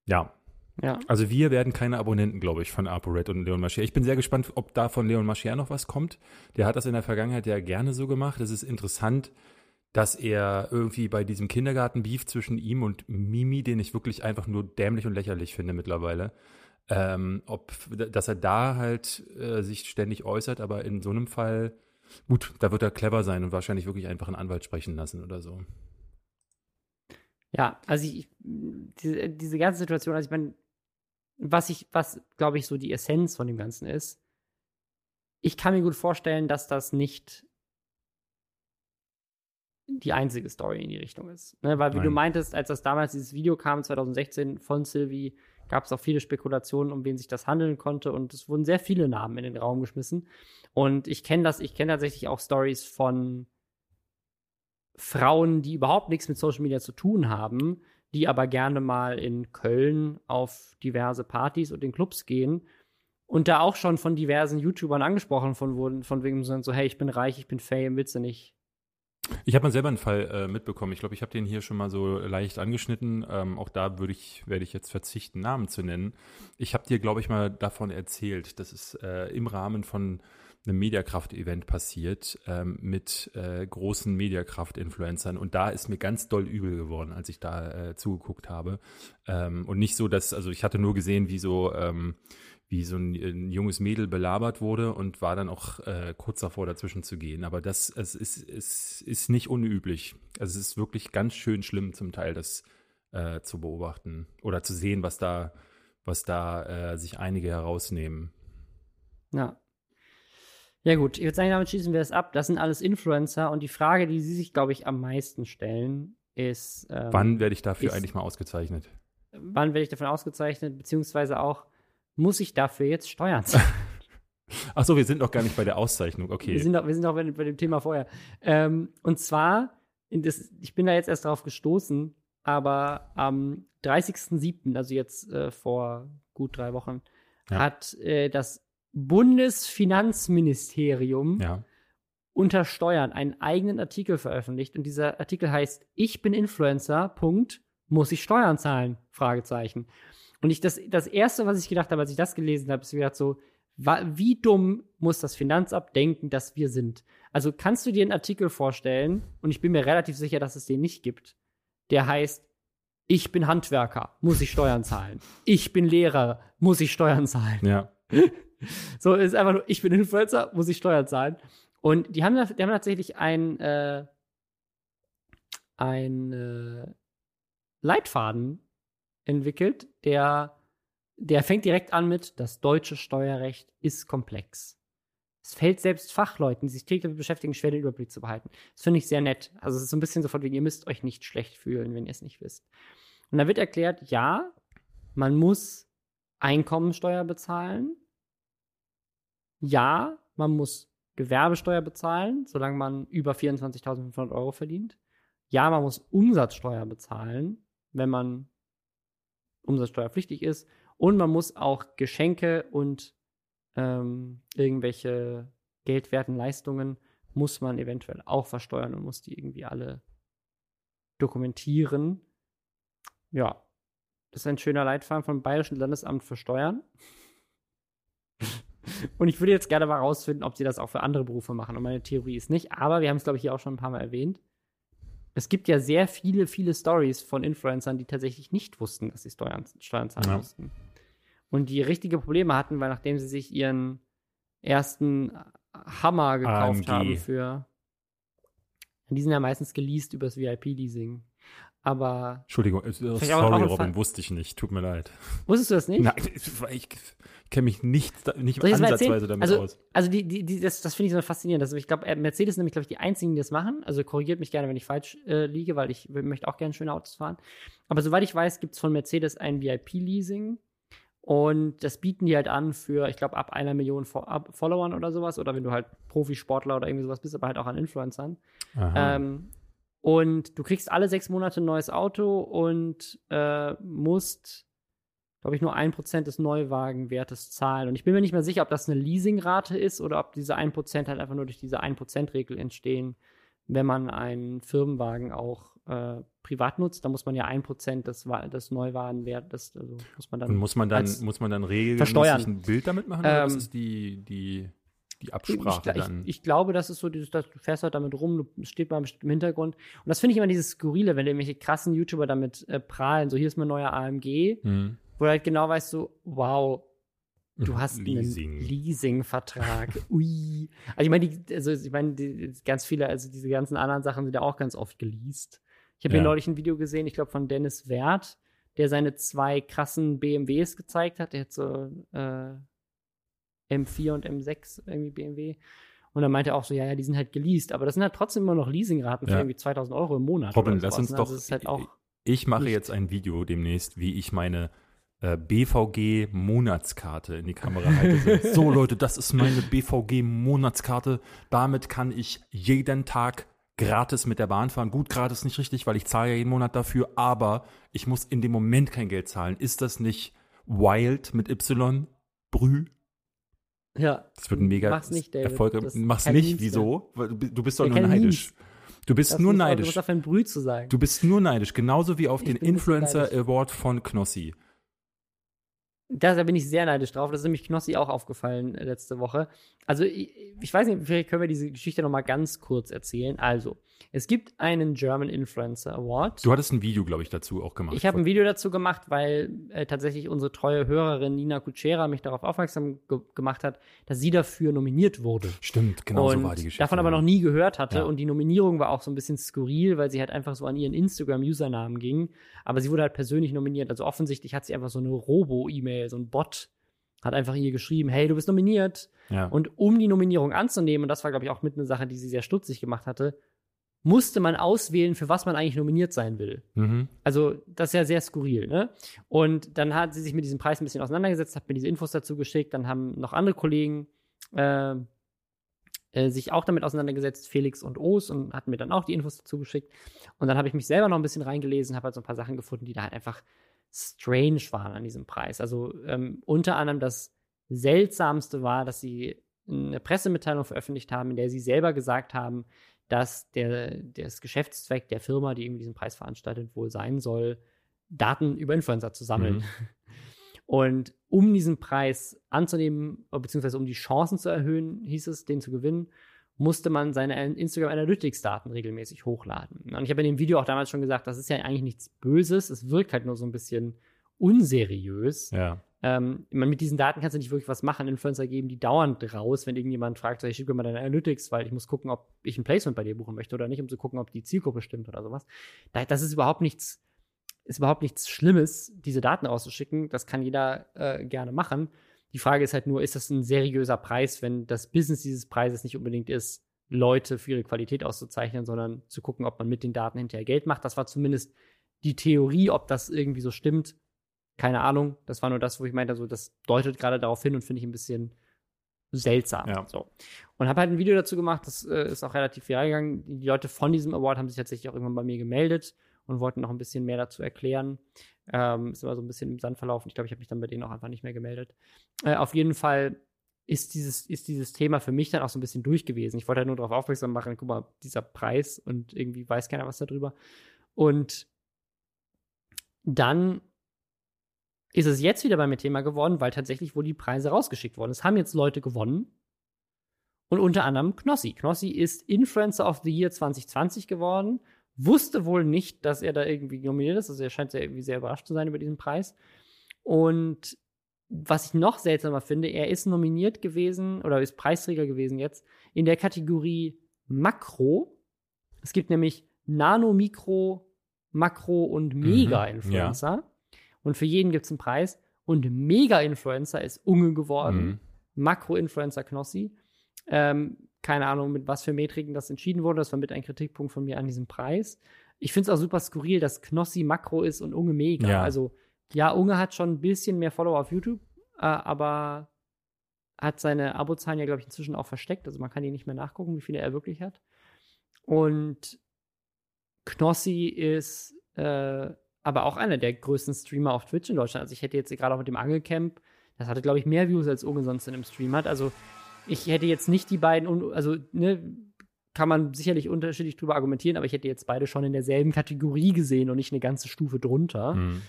Ja, ja. also wir werden keine Abonnenten, glaube ich, von ApoRed und Leon Mascher. Ich bin sehr gespannt, ob da von Leon Mascher noch was kommt. Der hat das in der Vergangenheit ja gerne so gemacht. Es ist interessant, dass er irgendwie bei diesem Kindergarten-Beef zwischen ihm und Mimi, den ich wirklich einfach nur dämlich und lächerlich finde mittlerweile, ähm, ob, dass er da halt äh, sich ständig äußert, aber in so einem Fall Gut, da wird er clever sein und wahrscheinlich wirklich einfach einen Anwalt sprechen lassen oder so. Ja, also ich, diese, diese ganze Situation, also ich meine, was ich, was glaube ich so die Essenz von dem Ganzen ist, ich kann mir gut vorstellen, dass das nicht die einzige Story in die Richtung ist. Ne? Weil, wie Nein. du meintest, als das damals dieses Video kam, 2016 von Sylvie, gab es auch viele Spekulationen, um wen sich das handeln konnte. Und es wurden sehr viele Namen in den Raum geschmissen. Und ich kenne das, ich kenne tatsächlich auch Stories von Frauen, die überhaupt nichts mit Social Media zu tun haben, die aber gerne mal in Köln auf diverse Partys und in Clubs gehen und da auch schon von diversen YouTubern angesprochen von wurden, von wegen so, hey, ich bin reich, ich bin fame, willst du nicht ich habe mal selber einen Fall äh, mitbekommen. Ich glaube, ich habe den hier schon mal so leicht angeschnitten. Ähm, auch da würde ich, werde ich jetzt verzichten, Namen zu nennen. Ich habe dir, glaube ich, mal davon erzählt, dass es äh, im Rahmen von einem Mediakraft-Event passiert ähm, mit äh, großen Mediakraft-Influencern. Und da ist mir ganz doll übel geworden, als ich da äh, zugeguckt habe. Ähm, und nicht so, dass, also ich hatte nur gesehen, wie so ähm, wie so ein, ein, junges Mädel belabert wurde und war dann auch äh, kurz davor, dazwischen zu gehen. Aber das es ist, es ist nicht unüblich. Also es ist wirklich ganz schön schlimm zum Teil, das äh, zu beobachten oder zu sehen, was da, was da äh, sich einige herausnehmen. Ja. Ja gut, ich würde sagen, damit schließen wir es ab. Das sind alles Influencer und die Frage, die Sie sich, glaube ich, am meisten stellen, ist ähm, Wann werde ich dafür ist, eigentlich mal ausgezeichnet? Wann werde ich davon ausgezeichnet, beziehungsweise auch muss ich dafür jetzt Steuern zahlen? Ach so, wir sind noch gar nicht bei der Auszeichnung, okay. Wir sind noch, wir sind noch bei, bei dem Thema vorher. Ähm, und zwar, das, ich bin da jetzt erst drauf gestoßen, aber am 30.07., also jetzt äh, vor gut drei Wochen, ja. hat äh, das Bundesfinanzministerium ja. unter Steuern einen eigenen Artikel veröffentlicht. Und dieser Artikel heißt, ich bin Influencer, Punkt, muss ich Steuern zahlen? Fragezeichen. Und ich, das, das erste, was ich gedacht habe, als ich das gelesen habe, ist gedacht so, wie dumm muss das Finanzamt denken, dass wir sind? Also kannst du dir einen Artikel vorstellen, und ich bin mir relativ sicher, dass es den nicht gibt, der heißt, ich bin Handwerker, muss ich Steuern zahlen. Ich bin Lehrer, muss ich Steuern zahlen. Ja. so ist einfach nur, ich bin Influencer, muss ich Steuern zahlen. Und die haben, die haben tatsächlich ein, äh, ein äh, Leitfaden entwickelt, der, der fängt direkt an mit, das deutsche Steuerrecht ist komplex. Es fällt selbst Fachleuten, die sich täglich damit beschäftigen, schwer den Überblick zu behalten. Das finde ich sehr nett. Also es ist so ein bisschen so von wegen, ihr müsst euch nicht schlecht fühlen, wenn ihr es nicht wisst. Und da wird erklärt, ja, man muss Einkommensteuer bezahlen. Ja, man muss Gewerbesteuer bezahlen, solange man über 24.500 Euro verdient. Ja, man muss Umsatzsteuer bezahlen, wenn man umsatzsteuerpflichtig ist. Und man muss auch Geschenke und ähm, irgendwelche geldwerten Leistungen muss man eventuell auch versteuern und muss die irgendwie alle dokumentieren. Ja, das ist ein schöner Leitfaden vom Bayerischen Landesamt für Steuern. und ich würde jetzt gerne mal rausfinden, ob sie das auch für andere Berufe machen. Und meine Theorie ist nicht, aber wir haben es, glaube ich, hier auch schon ein paar Mal erwähnt es gibt ja sehr viele, viele Stories von Influencern, die tatsächlich nicht wussten, dass sie Steuern, Steuern zahlen ja. mussten. Und die richtige Probleme hatten, weil nachdem sie sich ihren ersten Hammer gekauft AMG. haben für. Die sind ja meistens geleast übers VIP-Leasing. Aber. Entschuldigung, äh, sorry, Robin, wusste ich nicht. Tut mir leid. Wusstest du das nicht? Nein, ich, kenne mich nicht, nicht ansatzweise damit also, aus. Also, die, die, die, das, das finde ich so faszinierend. Also, ich glaube, äh, Mercedes ist nämlich, glaube ich, die einzigen, die das machen. Also, korrigiert mich gerne, wenn ich falsch äh, liege, weil ich möchte auch gerne schöne Autos fahren. Aber soweit ich weiß, gibt es von Mercedes ein VIP-Leasing. Und das bieten die halt an für, ich glaube, ab einer Million Followern oder sowas. Oder wenn du halt Profisportler oder irgendwie sowas bist, aber halt auch an Influencern. Ähm, und du kriegst alle sechs Monate ein neues Auto und äh, musst, glaube ich, nur ein Prozent des Neuwagenwertes zahlen. Und ich bin mir nicht mehr sicher, ob das eine Leasingrate ist oder ob diese ein Prozent halt einfach nur durch diese ein Prozent Regel entstehen, wenn man einen Firmenwagen auch äh, privat nutzt. Da muss man ja ein Prozent des, des Neuwagenwertes, also muss man dann. Und muss man dann, muss man dann regelmäßig ein Bild damit machen? Ähm, oder was ist die, die die Absprache ich, dann. Ich, ich, glaube, das ist so, dieses, du fährst halt damit rum, du steht mal im Hintergrund. Und das finde ich immer dieses Skurrile, wenn irgendwelche krassen YouTuber damit äh, prahlen. So, hier ist mein neuer AMG, mhm. wo du halt genau weißt, so, wow, Du hast Leasing. einen Leasing-Vertrag. Ui. Also ich meine, also ich meine, ganz viele, also diese ganzen anderen Sachen sind ja auch ganz oft geleast. Ich habe Ja. hier neulich ein Video gesehen, ich glaube von Dennis Wert, der seine zwei krassen BMWs gezeigt hat. Der hat so äh, M4 und M6 irgendwie BMW. Und dann meinte er auch so, ja, ja, die sind halt geleast, aber das sind halt trotzdem immer noch Leasingraten für Ja. irgendwie 2000 Euro im Monat. Robin, lass uns ne? doch. Also halt ich mache nicht- jetzt ein Video demnächst, wie ich meine äh, BVG-Monatskarte in die Kamera halte. so, Leute, das ist meine BVG-Monatskarte. Damit kann ich jeden Tag gratis mit der Bahn fahren. Gut, gratis nicht richtig, weil ich zahle ja jeden Monat dafür, aber ich muss in dem Moment kein Geld zahlen. Ist das nicht wild mit Y? Brü? Ja. Das wird ein mega Mach's nicht, David. Erfolg. Das Mach's nicht, wieso? Du bi- du bist doch nur neidisch. Du bist Das nur Du neidisch. musst aufhören, Brüh zu sagen. Du bist nur neidisch, genauso wie auf Ich den Influencer. Award von Knossi. Da, da bin ich sehr neidisch drauf. Das ist nämlich Knossi auch aufgefallen äh, letzte Woche. Also, ich, ich weiß nicht, vielleicht können wir diese Geschichte noch mal ganz kurz erzählen. Also, es gibt einen German Influencer Award. Du hattest ein Video, glaube ich, dazu auch gemacht. Ich habe ein Video dazu gemacht, weil äh, tatsächlich unsere treue Hörerin Nina Kutschera mich darauf aufmerksam ge gemacht hat, dass sie dafür nominiert wurde. Stimmt, genau so und war die Geschichte. davon aber noch nie gehört hatte. Ja. Und die Nominierung war auch so ein bisschen skurril, weil sie halt einfach so an ihren Instagram-Usernamen ging. Aber sie wurde halt persönlich nominiert. Also offensichtlich hat sie einfach so eine Robo-E-Mail, so ein Bot, hat einfach ihr geschrieben, hey, du bist nominiert. Ja. Und um die Nominierung anzunehmen, und das war, glaube ich, auch mit eine Sache, die sie sehr stutzig gemacht hatte, musste man auswählen, für was man eigentlich nominiert sein will. mhm. Also, das ist ja sehr skurril, ne? Und dann hat sie sich mit diesem Preis ein bisschen auseinandergesetzt, hat mir diese Infos dazu geschickt. Dann haben noch andere Kollegen äh, äh, sich auch damit auseinandergesetzt, Felix und O's, und hatten mir dann auch die Infos dazu geschickt. Und dann habe ich mich selber noch ein bisschen reingelesen, habe halt so ein paar Sachen gefunden, die da halt einfach strange waren an diesem Preis. Also, ähm, unter anderem das Seltsamste war, dass sie eine Pressemitteilung veröffentlicht haben, in der sie selber gesagt haben, dass der, das Geschäftszweck der Firma, die irgendwie diesen Preis veranstaltet, wohl sein soll, Daten über Influencer zu sammeln. Mhm. Und um diesen Preis anzunehmen, beziehungsweise um die Chancen zu erhöhen, hieß es, den zu gewinnen, musste man seine Instagram Analytics Daten regelmäßig hochladen. Und ich habe in dem Video auch damals schon gesagt, das ist ja eigentlich nichts Böses, es wirkt halt nur so ein bisschen unseriös. Ja. Ähm, meine, mit diesen Daten kannst du nicht wirklich was machen. Influencer geben die dauernd raus, wenn irgendjemand fragt, so, ich schicke mir mal deine Analytics, weil ich muss gucken, ob ich ein Placement bei dir buchen möchte oder nicht, um zu gucken, ob die Zielgruppe stimmt oder sowas. Da- Das ist überhaupt nichts, ist überhaupt nichts Schlimmes, diese Daten rauszuschicken. Das kann jeder äh, gerne machen. Die Frage ist halt nur, ist das ein seriöser Preis, wenn das Business dieses Preises nicht unbedingt ist, Leute für ihre Qualität auszuzeichnen, sondern zu gucken, ob man mit den Daten hinterher Geld macht. Das war zumindest die Theorie, ob das irgendwie so stimmt. Keine Ahnung. Das war nur das, wo ich meinte, also das deutet gerade darauf hin und finde ich ein bisschen seltsam. Ja. So. Und habe halt ein Video dazu gemacht, das äh, ist auch relativ viral gegangen. Die Leute von diesem Award haben sich tatsächlich auch irgendwann bei mir gemeldet und wollten noch ein bisschen mehr dazu erklären. Ähm, ist aber so ein bisschen im Sand verlaufen. Ich glaube, ich habe mich dann bei denen auch einfach nicht mehr gemeldet. Äh, auf jeden Fall ist dieses, ist dieses Thema für mich dann auch so ein bisschen durch gewesen. Ich wollte halt nur darauf aufmerksam machen, guck mal, dieser Preis und irgendwie weiß keiner was darüber. Und dann ist es jetzt wieder bei mir Thema geworden, weil tatsächlich wohl die Preise rausgeschickt wurden. Es haben jetzt Leute gewonnen. Und unter anderem Knossi. Knossi ist Influencer of the Year 2020 geworden. Wusste wohl nicht, dass er da irgendwie nominiert ist. Also er scheint sehr, irgendwie sehr überrascht zu sein über diesen Preis. Und was ich noch seltsamer finde, er ist nominiert gewesen oder ist Preisträger gewesen jetzt in der Kategorie Makro. Es gibt nämlich Nano, Mikro, Makro und Mega-Influencer. Und für jeden gibt es einen Preis. Und Mega-Influencer ist Unge geworden. Mhm. Makro-Influencer Knossi. Ähm, keine Ahnung, mit was für Metriken das entschieden wurde. Das war mit ein Kritikpunkt von mir an diesem Preis. Ich finde es auch super skurril, dass Knossi Makro ist und Unge Mega. Ja. Also, ja, Unge hat schon ein bisschen mehr Follower auf YouTube, äh, aber hat seine Abozahlen ja, glaube ich, inzwischen auch versteckt. Also man kann die nicht mehr nachgucken, wie viele er wirklich hat. Und Knossi ist äh, aber auch einer der größten Streamer auf Twitch in Deutschland. Also ich hätte jetzt gerade auch mit dem Angelcamp, das hatte, glaube ich, mehr Views als Unge sonst in einem Stream hat. Also ich hätte jetzt nicht die beiden, also ne, kann man sicherlich unterschiedlich drüber argumentieren, aber ich hätte jetzt beide schon in derselben Kategorie gesehen und nicht eine ganze Stufe drunter. Mhm.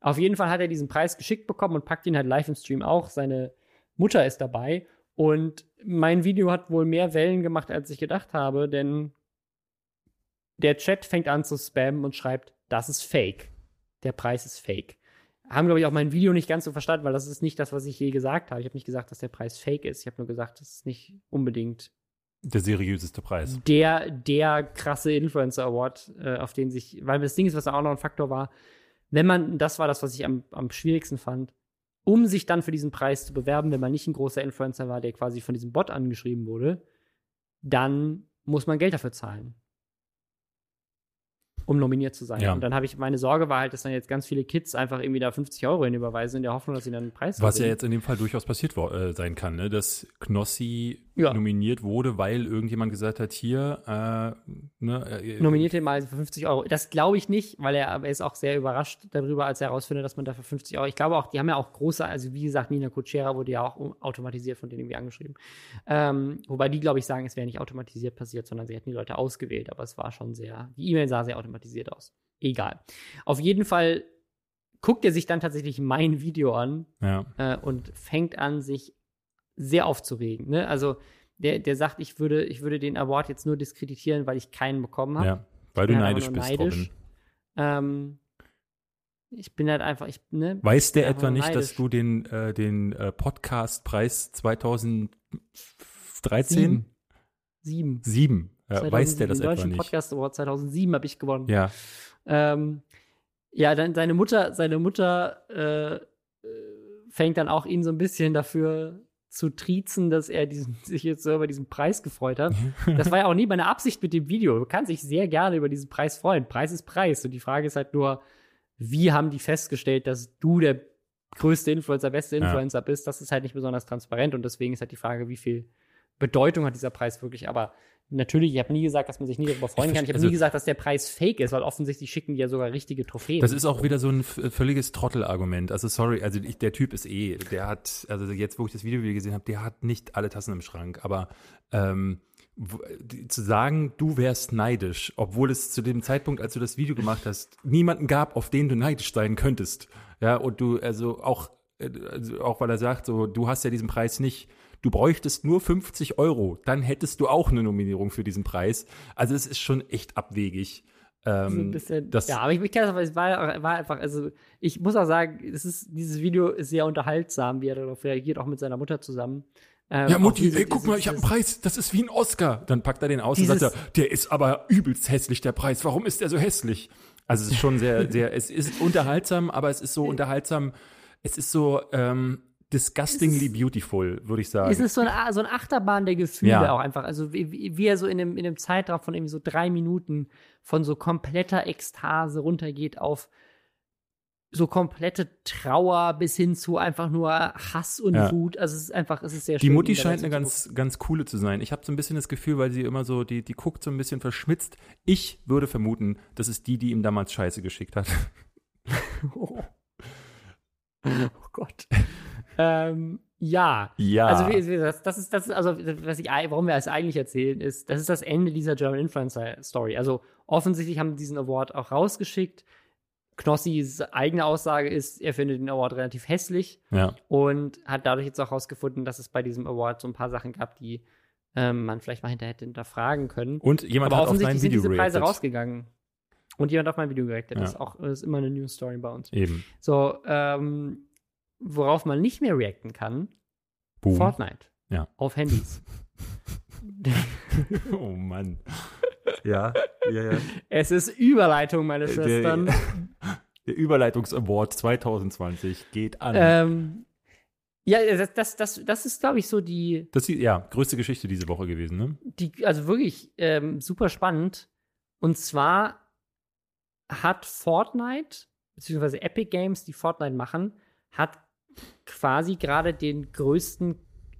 Auf jeden Fall hat er diesen Preis geschickt bekommen und packt ihn halt live im Stream auch. Seine Mutter ist dabei. Und mein Video hat wohl mehr Wellen gemacht, als ich gedacht habe, denn der Chat fängt an zu spammen und schreibt, das ist fake. Der Preis ist fake. Haben, glaube ich, auch mein Video nicht ganz so verstanden, weil das ist nicht das, was ich je gesagt habe. Ich habe nicht gesagt, dass der Preis fake ist. Ich habe nur gesagt, das ist nicht unbedingt der seriöseste Preis. Der, der krasse Influencer Award, äh, auf den sich, weil das Ding ist, was auch noch ein Faktor war, wenn man, das war das, was ich am, am schwierigsten fand, um sich dann für diesen Preis zu bewerben, wenn man nicht ein großer Influencer war, der quasi von diesem Bot angeschrieben wurde, dann muss man Geld dafür zahlen um nominiert zu sein. Ja. Und dann habe ich, meine Sorge war halt, dass dann jetzt ganz viele Kids einfach irgendwie da 50 Euro hinüberweisen, in der Hoffnung, dass sie dann einen Preis Was gewinnen. ja jetzt in dem Fall durchaus passiert äh, sein kann, ne? dass Knossi ja. nominiert wurde, weil irgendjemand gesagt hat, hier, äh, ne, äh, Nominiert ihn mal für 50 Euro. Das glaube ich nicht, weil er, er ist auch sehr überrascht darüber, als er herausfindet, dass man dafür 50 Euro, ich glaube auch, die haben ja auch große, also wie gesagt, Nina Kutschera wurde ja auch automatisiert von denen irgendwie angeschrieben. Ähm, wobei die, glaube ich, sagen, es wäre nicht automatisiert passiert, sondern sie hätten die Leute ausgewählt, aber es war schon sehr, die E-Mail sah sehr automatisiert automatisiert aus. Egal. Auf jeden Fall guckt er sich dann tatsächlich mein Video an ja. äh, und fängt an, sich sehr aufzuregen. Ne? Also der, der sagt, ich würde, ich würde den Award jetzt nur diskreditieren, weil ich keinen bekommen habe. Ja, weil du neidisch bist, neidisch. Robin. Ähm, ich bin halt einfach, ich, ne? Weiß der etwa nicht, neidisch. dass du den, äh, den äh, Podcast-Preis 2013? Sieben. Sieben. Sieben. Ja, weiß der das etwa nicht? Podcast Award 2007 habe ich gewonnen. Ja. Ähm, ja, dann seine Mutter, seine Mutter äh, fängt dann auch ihn so ein bisschen dafür zu triezen, dass er diesen, sich jetzt so über diesen Preis gefreut hat. Das war ja auch nie meine Absicht mit dem Video. Man kann sich sehr gerne über diesen Preis freuen. Preis ist Preis. Und die Frage ist halt nur, wie haben die festgestellt, dass du der größte Influencer, beste Influencer ja. bist? Das ist halt nicht besonders transparent. Und deswegen ist halt die Frage, wie viel Bedeutung hat dieser Preis wirklich. Aber Natürlich, ich habe nie gesagt, dass man sich nie darüber freuen kann. Ich habe also, nie gesagt, dass der Preis fake ist, weil offensichtlich schicken die ja sogar richtige Trophäen. Das ist auch wieder so ein völliges Trottelargument. Also sorry, also ich, der Typ ist eh, der hat, also jetzt, wo ich das Video wieder gesehen habe, der hat nicht alle Tassen im Schrank. Aber ähm, zu sagen, du wärst neidisch, obwohl es zu dem Zeitpunkt, als du das Video gemacht hast, niemanden gab, auf den du neidisch sein könntest. Ja, und du, also auch, äh, also auch weil er sagt, so, du hast ja diesen Preis nicht du bräuchtest nur 50 Euro, dann hättest du auch eine Nominierung für diesen Preis. Also es ist schon echt abwegig. Ähm, so ein bisschen, ja, aber ich, ich kann das, aber es war, war einfach, also ich muss auch sagen, es ist, dieses Video ist sehr unterhaltsam, wie er darauf reagiert, auch mit seiner Mutter zusammen. Ähm, ja, Mutti, diese, ey, guck mal, ich habe einen Preis, das ist wie ein Oscar. Dann packt er den aus und sagt, er, der ist aber übelst hässlich, der Preis. Warum ist der so hässlich? Also es ist schon sehr, sehr, es ist unterhaltsam, aber es ist so unterhaltsam, es ist so, ähm, disgustingly beautiful, würde ich sagen. Es ist so ein, so ein Achterbahn der Gefühle ja. auch einfach. Also wie, wie er so in einem, in einem Zeitraum von irgendwie so drei Minuten von so kompletter Ekstase runtergeht auf so komplette Trauer bis hin zu einfach nur Hass und ja. Wut. Also es ist einfach, es ist sehr schön. Die Mutti scheint eine ganz, ganz coole zu sein. Ich habe so ein bisschen das Gefühl, weil sie immer so, die, die guckt so ein bisschen verschmitzt. Ich würde vermuten, das ist die, die ihm damals Scheiße geschickt hat. oh. oh Gott. Ähm, ja. Ja. Also das, das ist das, also was ich, warum wir es eigentlich erzählen, ist, das ist das Ende dieser German Influencer Story. Also offensichtlich haben diesen Award auch rausgeschickt. Knossis eigene Aussage ist, er findet den Award relativ hässlich ja. und hat dadurch jetzt auch herausgefunden, dass es bei diesem Award so ein paar Sachen gab, die ähm, man vielleicht mal hinterher hätte hinterfragen können. Und jemand Aber hat offensichtlich auf sind diese Preise reacted. rausgegangen. Und jemand auf mein Video gereactet. Ja. Das ist auch das ist immer eine News Story bei uns. Eben. So, ähm, worauf man nicht mehr reacten kann, Boom. Fortnite. Ja. Auf Handys. oh Mann. Ja, ja, ja. Es ist Überleitung, meine Schwestern. Der, der Überleitungs-Award 2020 geht an. Ähm, ja, das, das, das, das ist, glaube ich, so die. Das ist ja größte Geschichte diese Woche gewesen, ne? Die, also wirklich ähm, super spannend. Und zwar hat Fortnite, beziehungsweise Epic Games, die Fortnite machen, hat quasi gerade den größten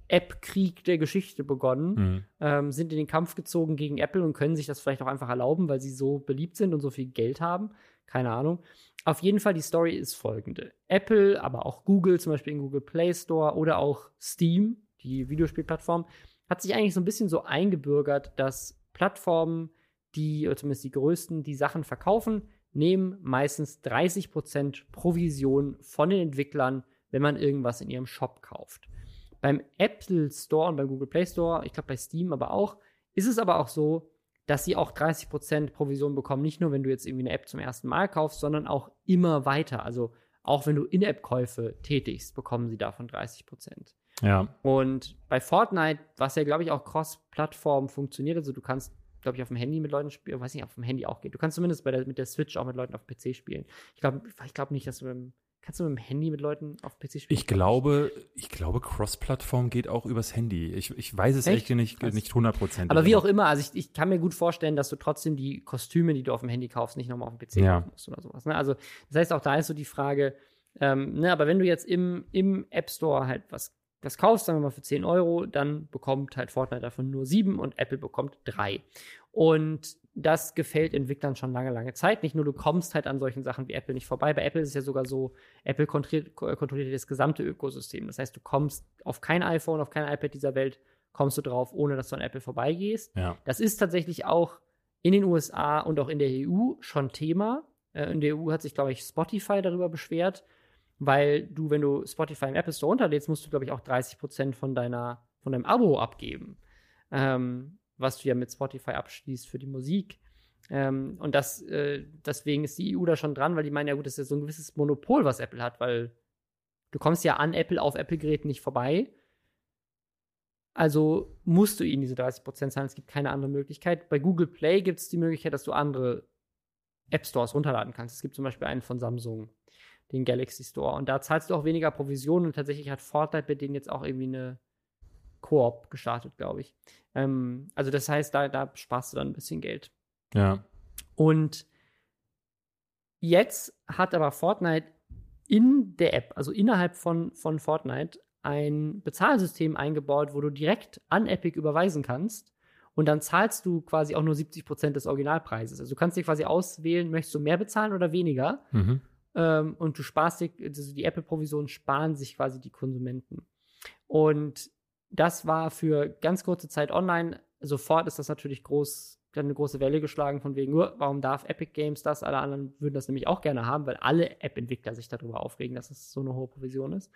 App-Krieg der Geschichte begonnen, mhm. ähm, sind in den Kampf gezogen gegen Apple und können sich das vielleicht auch einfach erlauben, weil sie so beliebt sind und so viel Geld haben. Keine Ahnung. Auf jeden Fall, die Story ist folgende. Apple, aber auch Google, zum Beispiel in Google Play Store oder auch Steam, die Videospielplattform, hat sich eigentlich so ein bisschen so eingebürgert, dass Plattformen, die, oder zumindest die größten, die Sachen verkaufen, nehmen meistens 30% Provision von den Entwicklern wenn man irgendwas in ihrem Shop kauft. Beim Apple Store und beim Google Play Store, ich glaube bei Steam aber auch, ist es aber auch so, dass sie auch 30% Provision bekommen. Nicht nur, wenn du jetzt irgendwie eine App zum ersten Mal kaufst, sondern auch immer weiter. Also auch wenn du In-App-Käufe tätigst, bekommen sie davon 30 Prozent. Ja. Und bei Fortnite, was ja, glaube ich, auch cross-Plattform funktioniert, also du kannst, glaube ich, auf dem Handy mit Leuten spielen, weiß nicht, auf dem Handy auch geht. Du kannst zumindest der, mit der Switch auch mit Leuten auf PC spielen. Ich glaube ich glaub nicht, dass du mit dem Kannst du mit dem Handy mit Leuten auf PC spielen? Ich glaube, ich glaube, Cross-Plattform geht auch übers Handy. Ich, ich weiß es echt, echt nicht, nicht 100%. Aber wie auch immer, also ich, ich kann mir gut vorstellen, dass du trotzdem die Kostüme, die du auf dem Handy kaufst, nicht nochmal auf dem PC ja. kaufen musst oder sowas. Ne? Also, das heißt, auch da ist so die Frage, ähm, ne, aber wenn du jetzt im, im App Store halt was, was kaufst, sagen wir mal für 10 Euro, dann bekommt halt Fortnite davon nur 7 und Apple bekommt 3. Und das gefällt Entwicklern schon lange, lange Zeit. Nicht nur du kommst halt an solchen Sachen wie Apple nicht vorbei. Bei Apple ist es ja sogar so, Apple kontrolliert, kontrolliert das gesamte Ökosystem. Das heißt, du kommst auf kein iPhone, auf kein iPad dieser Welt, kommst du drauf, ohne dass du an Apple vorbeigehst. Ja. Das ist tatsächlich auch in den USA und auch in der EU schon Thema. Äh, in der EU hat sich, glaube ich, Spotify darüber beschwert, weil du, wenn du Spotify im Apple Store runterlädst, musst du, glaube ich, auch 30 Prozent von deiner, von deinem Abo abgeben. Ähm, was du ja mit Spotify abschließt für die Musik. Ähm, und das, äh, deswegen ist die EU da schon dran, weil die meinen, ja gut, das ist ja so ein gewisses Monopol, was Apple hat, weil du kommst ja an Apple auf Apple-Geräten nicht vorbei. Also musst du ihnen diese 30% zahlen. Es gibt keine andere Möglichkeit. Bei Google Play gibt es die Möglichkeit, dass du andere App Stores runterladen kannst. Es gibt zum Beispiel einen von Samsung, den Galaxy Store. Und da zahlst du auch weniger Provisionen. Und tatsächlich hat Fortnite bei denen jetzt auch irgendwie eine Koop gestartet, glaube ich. Ähm, also das heißt, da, da sparst du dann ein bisschen Geld. Ja. Und jetzt hat aber Fortnite in der App, also innerhalb von, von Fortnite, ein Bezahlsystem eingebaut, wo du direkt an Epic überweisen kannst. Und dann zahlst du quasi auch nur 70 Prozent des Originalpreises. Also du kannst dir quasi auswählen, möchtest du mehr bezahlen oder weniger. Mhm. Ähm, und du sparst dir, also die Apple-Provisionen sparen sich quasi die Konsumenten. Und das war für ganz kurze Zeit online. Sofort ist das natürlich groß, eine große Welle geschlagen von wegen, warum darf Epic Games das? Alle anderen würden das nämlich auch gerne haben, weil alle App-Entwickler sich darüber aufregen, dass es so eine hohe Provision ist.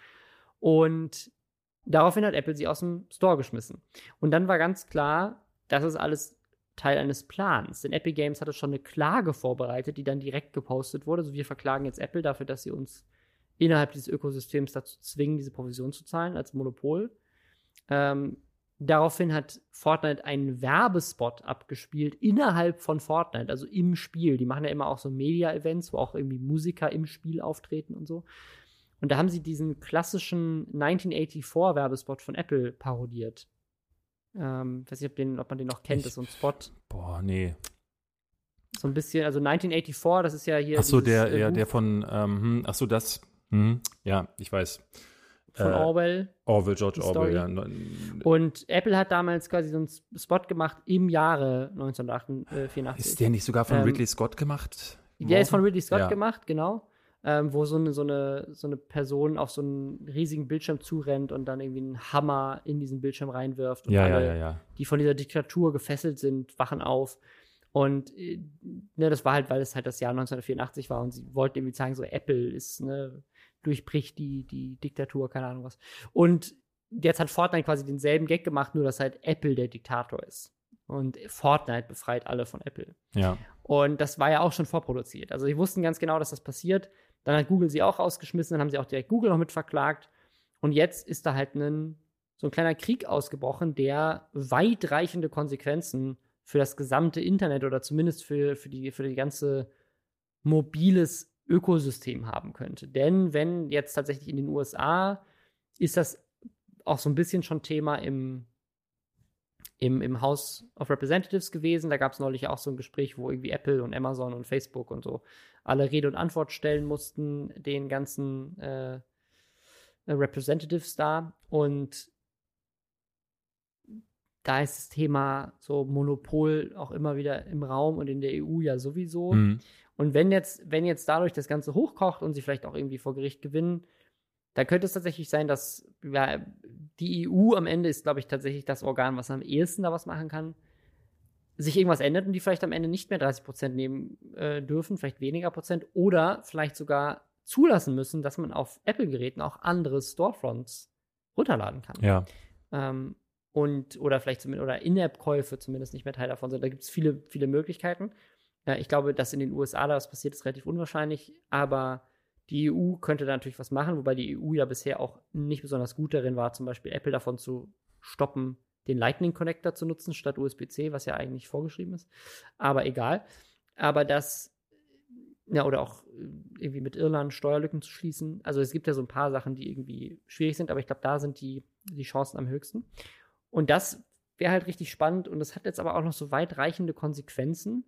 Und daraufhin hat Apple sie aus dem Store geschmissen. Und dann war ganz klar, das ist alles Teil eines Plans. Denn Epic Games hatte schon eine Klage vorbereitet, die dann direkt gepostet wurde. Also wir verklagen jetzt Apple dafür, dass sie uns innerhalb dieses Ökosystems dazu zwingen, diese Provision zu zahlen als Monopol. Ähm, daraufhin hat Fortnite einen Werbespot abgespielt innerhalb von Fortnite, also im Spiel. Die machen ja immer auch so Media-Events, wo auch irgendwie Musiker im Spiel auftreten und so. Und da haben sie diesen klassischen 1984-Werbespot von Apple parodiert. Ähm, weiß nicht, ob, den, ob man den noch kennt, ich, das ist so ein Spot. Boah, nee. So ein bisschen, also 1984, das ist ja hier. Ach so, der, äh, ja, der von, ähm, hm, ach so, das, hm, ja, ich weiß von äh, Orwell. Orwell, George Orwell, ja. Und Apple hat damals quasi so einen Spot gemacht im Jahre 1984. Ist der nicht sogar von ähm, Ridley Scott gemacht? Der ist von Ridley Scott ja. gemacht, genau. Ähm, wo so eine, so, eine, so eine Person auf so einen riesigen Bildschirm zurennt und dann irgendwie einen Hammer in diesen Bildschirm reinwirft. Und ja, alle, ja, ja, die von dieser Diktatur gefesselt sind, wachen auf. Und äh, ne, das war halt, weil es halt das Jahr 1984 war und sie wollten irgendwie sagen, so Apple ist, ne, durchbricht die, die Diktatur, keine Ahnung was. Und jetzt hat Fortnite quasi denselben Gag gemacht, nur dass halt Apple der Diktator ist. Und Fortnite befreit alle von Apple. Ja. Und das war ja auch schon vorproduziert. Also die wussten ganz genau, dass das passiert. Dann hat Google sie auch rausgeschmissen, dann haben sie auch direkt Google noch mit verklagt. Und jetzt ist da halt ein, so ein kleiner Krieg ausgebrochen, der weitreichende Konsequenzen für das gesamte Internet oder zumindest für, für, die, für die ganze mobiles Ökosystem haben könnte. Denn wenn jetzt tatsächlich in den USA ist das auch so ein bisschen schon Thema im, im, im House of Representatives gewesen. Da gab es neulich auch so ein Gespräch, wo irgendwie Apple und Amazon und Facebook und so alle Rede und Antwort stellen mussten, den ganzen äh, Representatives da. Und da ist das Thema so Monopol auch immer wieder im Raum und in der EU ja sowieso. Mhm. Und wenn jetzt, wenn jetzt dadurch das Ganze hochkocht und sie vielleicht auch irgendwie vor Gericht gewinnen, dann könnte es tatsächlich sein, dass ja, die EU am Ende ist, glaube ich, tatsächlich das Organ, was am ehesten da was machen kann, sich irgendwas ändert und die vielleicht am Ende nicht mehr 30 Prozent nehmen äh, dürfen, vielleicht weniger Prozent oder vielleicht sogar zulassen müssen, dass man auf Apple-Geräten auch andere Storefronts runterladen kann. Ja. Ähm, und oder vielleicht zumindest oder In-App-Käufe zumindest nicht mehr Teil davon sind. Da gibt es viele, viele Möglichkeiten. Äh, ich glaube, dass in den USA da was passiert, ist relativ unwahrscheinlich, aber Die EU könnte da natürlich was machen, wobei die EU ja bisher auch nicht besonders gut darin war, zum Beispiel Apple davon zu stoppen, den Lightning Connector zu nutzen statt USB-C, was ja eigentlich vorgeschrieben ist. Aber egal. Aber das, ja, oder auch irgendwie mit Irland Steuerlücken zu schließen. Also es gibt ja so ein paar Sachen, die irgendwie schwierig sind, aber ich glaube, da sind die, die Chancen am höchsten. Und das wäre halt richtig spannend und das hat jetzt aber auch noch so weitreichende Konsequenzen,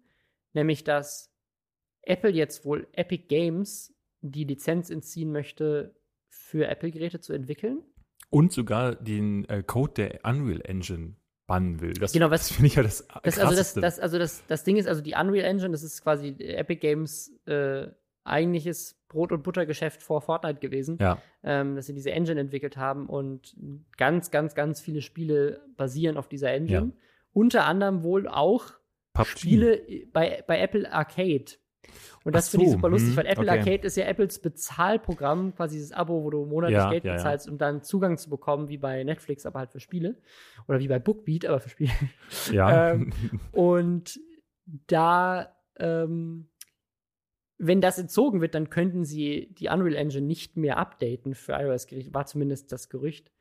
nämlich dass Apple jetzt wohl Epic Games die Lizenz entziehen möchte, für Apple-Geräte zu entwickeln. Und sogar den äh, Code der Unreal Engine bannen will. Das, Genau, was- das finde ich ja das, Das, also, das, das, also das, das Ding ist, also die Unreal Engine, das ist quasi Epic Games äh, eigentliches Brot- und Buttergeschäft vor Fortnite gewesen, ja, ähm, dass sie diese Engine entwickelt haben und ganz, ganz, ganz viele Spiele basieren auf dieser Engine. Ja. Unter anderem wohl auch PUBG. Spiele bei, bei Apple Arcade. Und das Ach finde ich so, super lustig, hm, weil Apple okay. Arcade ist ja Apples Bezahlprogramm, quasi dieses Abo, wo du monatlich Ja, Geld ja. bezahlst, um dann Zugang zu bekommen, wie bei Netflix, aber halt für Spiele. Oder wie bei Bookbeat, aber für Spiele. ja. ähm, Und da, ähm, wenn das entzogen wird, dann könnten sie die Unreal Engine nicht mehr updaten für iOS-Geräte, war zumindest das Gerücht.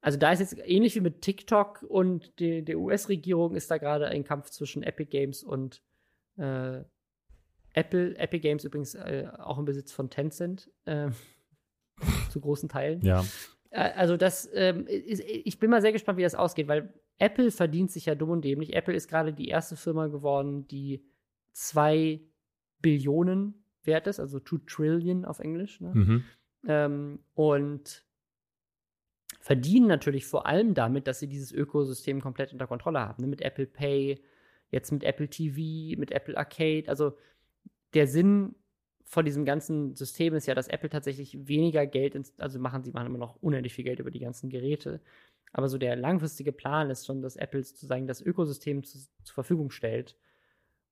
Also da ist jetzt ähnlich wie mit TikTok und die, der US-Regierung ist da gerade ein Kampf zwischen Epic Games und äh, Apple. Epic Games übrigens äh, auch im Besitz von Tencent, äh, zu großen Teilen. ja. Äh, Also das, ähm, ist, ich bin mal sehr gespannt, wie das ausgeht, weil Apple verdient sich ja dumm und dämlich. Apple ist gerade die erste Firma geworden, die zwei Billionen wert ist, also two Trillion auf Englisch. Ne? Mhm. Ähm, und verdienen natürlich vor allem damit, dass sie dieses Ökosystem komplett unter Kontrolle haben. Ne? Mit Apple Pay, jetzt mit Apple TV, mit Apple Arcade. Also der Sinn von diesem ganzen System ist ja, dass Apple tatsächlich weniger Geld, ins, also machen sie machen immer noch unendlich viel Geld über die ganzen Geräte. Aber so der langfristige Plan ist schon, dass Apple sozusagen das Ökosystem zu, zur Verfügung stellt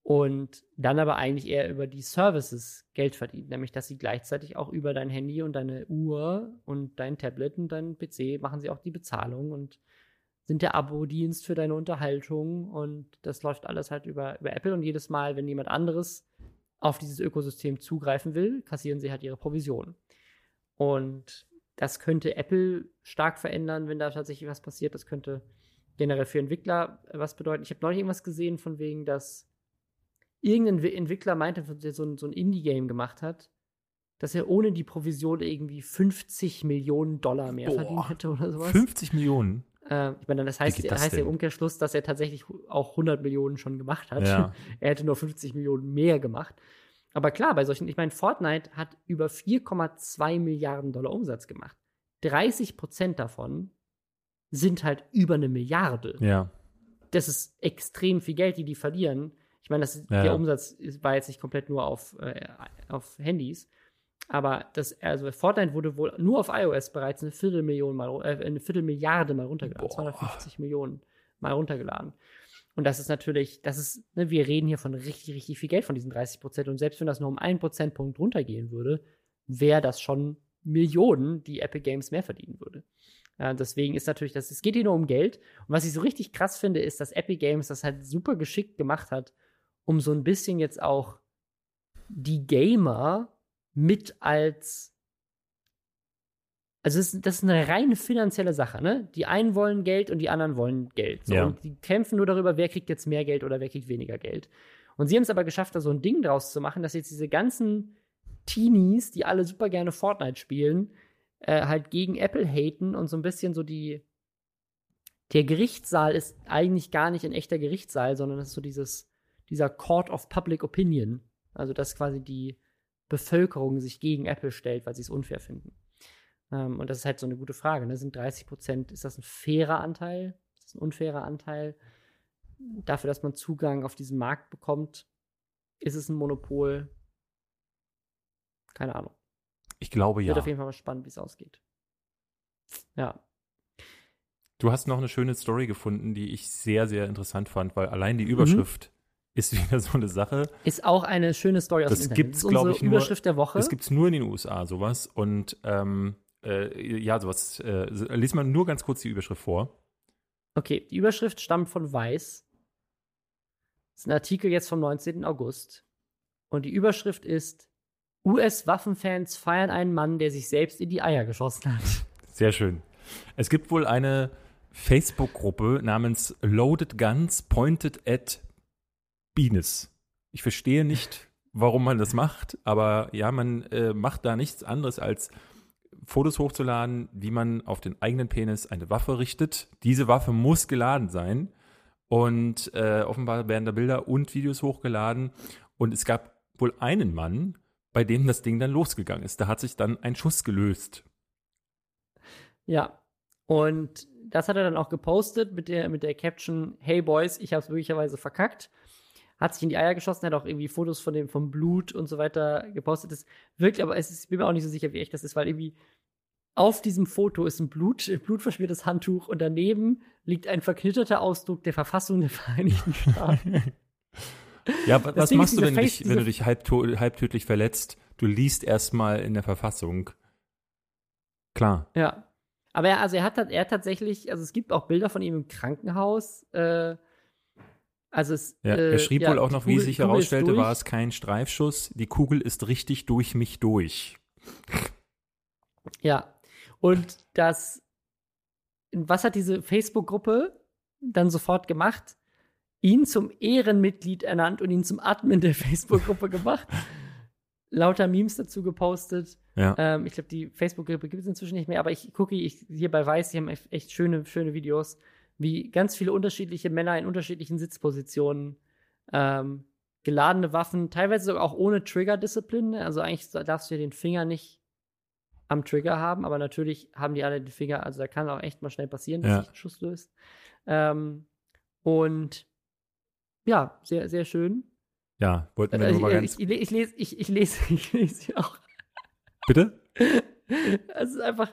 und dann aber eigentlich eher über die Services Geld verdient, nämlich dass sie gleichzeitig auch über dein Handy und deine Uhr und dein Tablet und dein PC machen sie auch die Bezahlung und sind der Abo-Dienst für deine Unterhaltung und das läuft alles halt über, über Apple und jedes Mal, wenn jemand anderes auf dieses Ökosystem zugreifen will, kassieren sie halt ihre Provision. Und das könnte Apple stark verändern, wenn da tatsächlich was passiert. Das könnte generell für Entwickler was bedeuten. Ich habe neulich irgendwas gesehen, von wegen, dass irgendein Wi- Entwickler meinte, der so ein, so ein Indie-Game gemacht hat, dass er ohne die Provision irgendwie 50 Millionen Dollar mehr Boah. verdient hätte oder sowas. 50 Millionen. Äh, ich meine, das heißt, das heißt ja im? Umkehrschluss, dass er tatsächlich auch 100 Millionen schon gemacht hat. Ja. er hätte nur 50 Millionen mehr gemacht. Aber klar, bei solchen, ich meine, Fortnite hat über 4,2 Milliarden Dollar Umsatz gemacht. 30 Prozent davon sind halt über eine Milliarde. Ja. Das ist extrem viel Geld, die die verlieren. Ich meine, das, Ja, der. Umsatz war jetzt nicht komplett nur auf, äh, auf Handys. Aber das, also Fortnite wurde wohl nur auf iOS bereits eine Viertelmillion mal, äh, eine Viertelmilliarde mal runtergeladen. Boah. 250 Millionen mal runtergeladen. Und das ist natürlich, das ist, ne, wir reden hier von richtig, richtig viel Geld von diesen 30 Prozent. Und selbst wenn das nur um einen Prozentpunkt runtergehen würde, wäre das schon Millionen, die Epic Games mehr verdienen würde. Äh, deswegen ist natürlich, das, es geht hier nur um Geld. Und was ich so richtig krass finde, ist, dass Epic Games das halt super geschickt gemacht hat, um so ein bisschen jetzt auch die Gamer mit als also das ist, das ist eine rein finanzielle Sache, ne? Die einen wollen Geld und die anderen wollen Geld. So, Ja. Und die kämpfen nur darüber, wer kriegt jetzt mehr Geld oder wer kriegt weniger Geld. Und sie haben es aber geschafft, da so ein Ding draus zu machen, dass jetzt diese ganzen Teenies, die alle super gerne Fortnite spielen, äh, halt gegen Apple haten und so ein bisschen so die. Der Gerichtssaal ist eigentlich gar nicht ein echter Gerichtssaal, sondern das ist so dieses, dieser Court of Public Opinion. Also, dass quasi die Bevölkerung sich gegen Apple stellt, weil sie es unfair finden. Ähm, und das ist halt so eine gute Frage. Ne? Sind 30 Prozent, ist das ein fairer Anteil? Ist das ein unfairer Anteil? Dafür, dass man Zugang auf diesen Markt bekommt, ist es ein Monopol? Keine Ahnung. Ich glaube ja. Wird auf jeden Fall mal spannend, wie es ausgeht. Ja. Du hast noch eine schöne Story gefunden, die ich sehr, sehr interessant fand, weil allein Mhm. die Überschrift ist wieder so eine Sache. Ist auch eine schöne Story aus Das dem Internet. gibt's, das ist unsere glaub ich, nur- Überschrift der Woche. Es gibt es nur in den USA, sowas. Und ähm, äh, ja, sowas. Äh, lies mal nur ganz kurz die Überschrift vor. Okay, die Überschrift stammt von Weiß. Das ist ein Artikel jetzt vom 19. August. Und die Überschrift ist: US-Waffenfans feiern einen Mann, der sich selbst in die Eier geschossen hat. Sehr schön. Es gibt wohl eine Facebook-Gruppe namens Loaded Guns Pointed at Beanis. Ich verstehe nicht, warum man das macht, aber ja, man äh, macht da nichts anderes als Fotos hochzuladen, wie man auf den eigenen Penis eine Waffe richtet. Diese Waffe muss geladen sein. Und äh, offenbar werden da Bilder und Videos hochgeladen. Und es gab wohl einen Mann, bei dem das Ding dann losgegangen ist. Da hat sich dann ein Schuss gelöst. Ja. Und das hat er dann auch gepostet mit der, mit der Caption: Hey Boys, ich habe es möglicherweise verkackt. Hat sich in die Eier geschossen, hat auch irgendwie Fotos von dem, vom Blut und so weiter gepostet. Das wirkt, aber es ist, ich bin mir auch nicht so sicher, wie echt das ist, weil irgendwie auf diesem Foto ist ein Blut, blutverschmiertes Handtuch und daneben liegt ein verknitterter Ausdruck der Verfassung der Vereinigten Staaten. ja, was das machst du, wenn, Face, dich, wenn du dich halbtödlich verletzt? Du liest erstmal in der Verfassung. Klar. Ja. Aber er, also er hat, er hat tatsächlich, also es gibt auch Bilder von ihm im Krankenhaus. Äh, also es, ja, er äh, schrieb ja, wohl auch noch, Kugel, wie sich herausstellte, war es kein Streifschuss. Die Kugel ist richtig durch mich durch. Ja, und das, was hat diese Facebook-Gruppe dann sofort gemacht? Ihn zum Ehrenmitglied ernannt und ihn zum Admin der Facebook-Gruppe gemacht. Lauter Memes dazu gepostet. Ja. Ähm, ich glaube, die Facebook-Gruppe gibt es inzwischen nicht mehr, aber ich gucke ich, hier bei Weiß, die haben echt schöne, schöne Videos, wie ganz viele unterschiedliche Männer in unterschiedlichen Sitzpositionen ähm, geladene Waffen, teilweise sogar auch ohne Trigger-Disziplin. Also eigentlich darfst du ja den Finger nicht am Trigger haben, aber natürlich haben die alle den Finger, also da kann auch echt mal schnell passieren, dass ja. sich ein Schuss löst. Ähm, und ja, sehr, sehr schön. Ja, wollten wir also, nur mal ganz. Ich, ich, ich, lese, ich, ich lese, ich lese hier auch. Bitte? Es ist einfach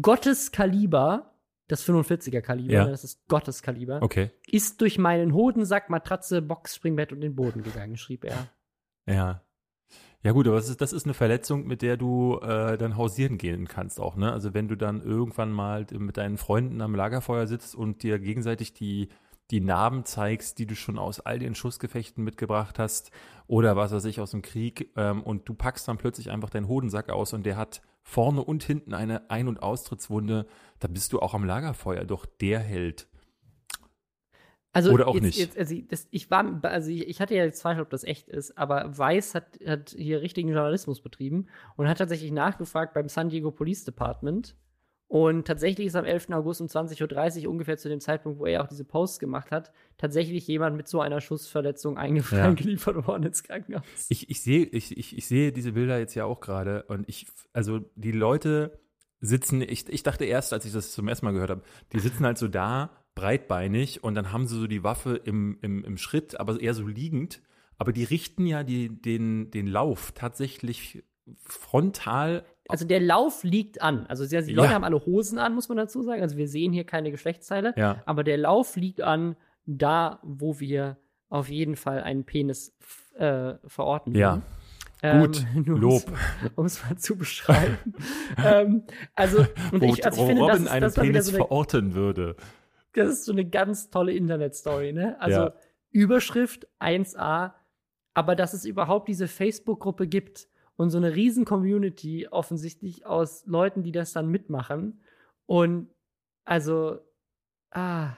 Gottes Kaliber, das 45er Kaliber, ja. das ist Gottes Kaliber, okay. ist durch meinen Hodensack, Matratze, Box, Springbett und den Boden gegangen, schrieb er. Ja. Ja gut, aber das ist, das ist eine Verletzung, mit der du äh, dann hausieren gehen kannst auch, ne? Also wenn du dann irgendwann mal mit deinen Freunden am Lagerfeuer sitzt und dir gegenseitig die, die Narben zeigst, die du schon aus all den Schussgefechten mitgebracht hast oder was weiß ich aus dem Krieg ähm, und du packst dann plötzlich einfach deinen Hodensack aus und der hat vorne und hinten eine Ein- und Austrittswunde, da bist du auch am Lagerfeuer doch der Held. Also Oder auch jetzt, nicht. Jetzt, also, das, ich war, also ich hatte ja Zweifel, ob das echt ist, aber Weiß hat, hat hier richtigen Journalismus betrieben und hat tatsächlich nachgefragt beim San Diego Police Department. Und tatsächlich ist am 11. August um 20.30 Uhr, ungefähr zu dem Zeitpunkt, wo er auch diese Posts gemacht hat, tatsächlich jemand mit so einer Schussverletzung eingeliefert ja. worden ins Krankenhaus. Ich, ich sehe ich, ich, ich sehe diese Bilder jetzt ja auch gerade und ich, also die Leute sitzen, ich, ich dachte erst, als ich das zum ersten Mal gehört habe, die sitzen halt so da breitbeinig und dann haben sie so die Waffe im, im, im Schritt, aber eher so liegend. Aber die richten ja die, den, den Lauf tatsächlich frontal. Also der Lauf liegt an. Also die Leute ja. haben alle Hosen an, muss man dazu sagen. Also wir sehen hier keine Geschlechtsteile. Ja. Aber der Lauf liegt an, da wo wir auf jeden Fall einen Penis äh, verorten. Ja. Gut, ähm, Lob. Um es mal zu beschreiben. ähm, also, und wo, ich, also ich finde, Robin das, einen das Penis so eine, verorten würde. Das ist so eine ganz tolle Internet-Story, ne? Also ja. Überschrift 1a, aber dass es überhaupt diese Facebook-Gruppe gibt und so eine riesen Community offensichtlich aus Leuten, die das dann mitmachen. Und also, ah.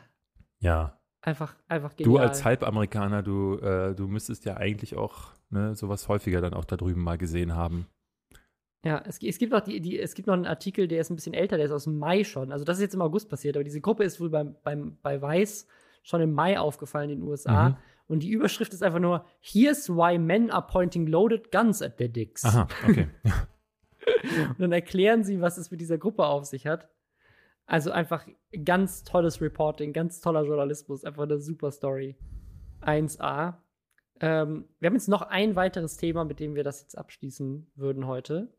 Ja. Einfach, einfach genial. Du als Halbamerikaner, du, äh, du müsstest ja eigentlich auch ne, sowas häufiger dann auch da drüben mal gesehen haben. Ja, es, es, gibt noch die, die, es gibt noch einen Artikel, der ist ein bisschen älter, der ist aus dem Mai schon. Also das ist jetzt im August passiert, aber diese Gruppe ist wohl beim, beim, bei Weiß schon im Mai aufgefallen in den USA. Mhm. Und die Überschrift ist einfach nur: Here's why men are pointing loaded guns at their dicks. Aha, okay. Und dann erklären sie, was es mit dieser Gruppe auf sich hat. Also einfach ganz tolles Reporting, ganz toller Journalismus, einfach eine super Story. 1a. Ähm, wir haben jetzt noch ein weiteres Thema, mit dem wir das jetzt abschließen würden heute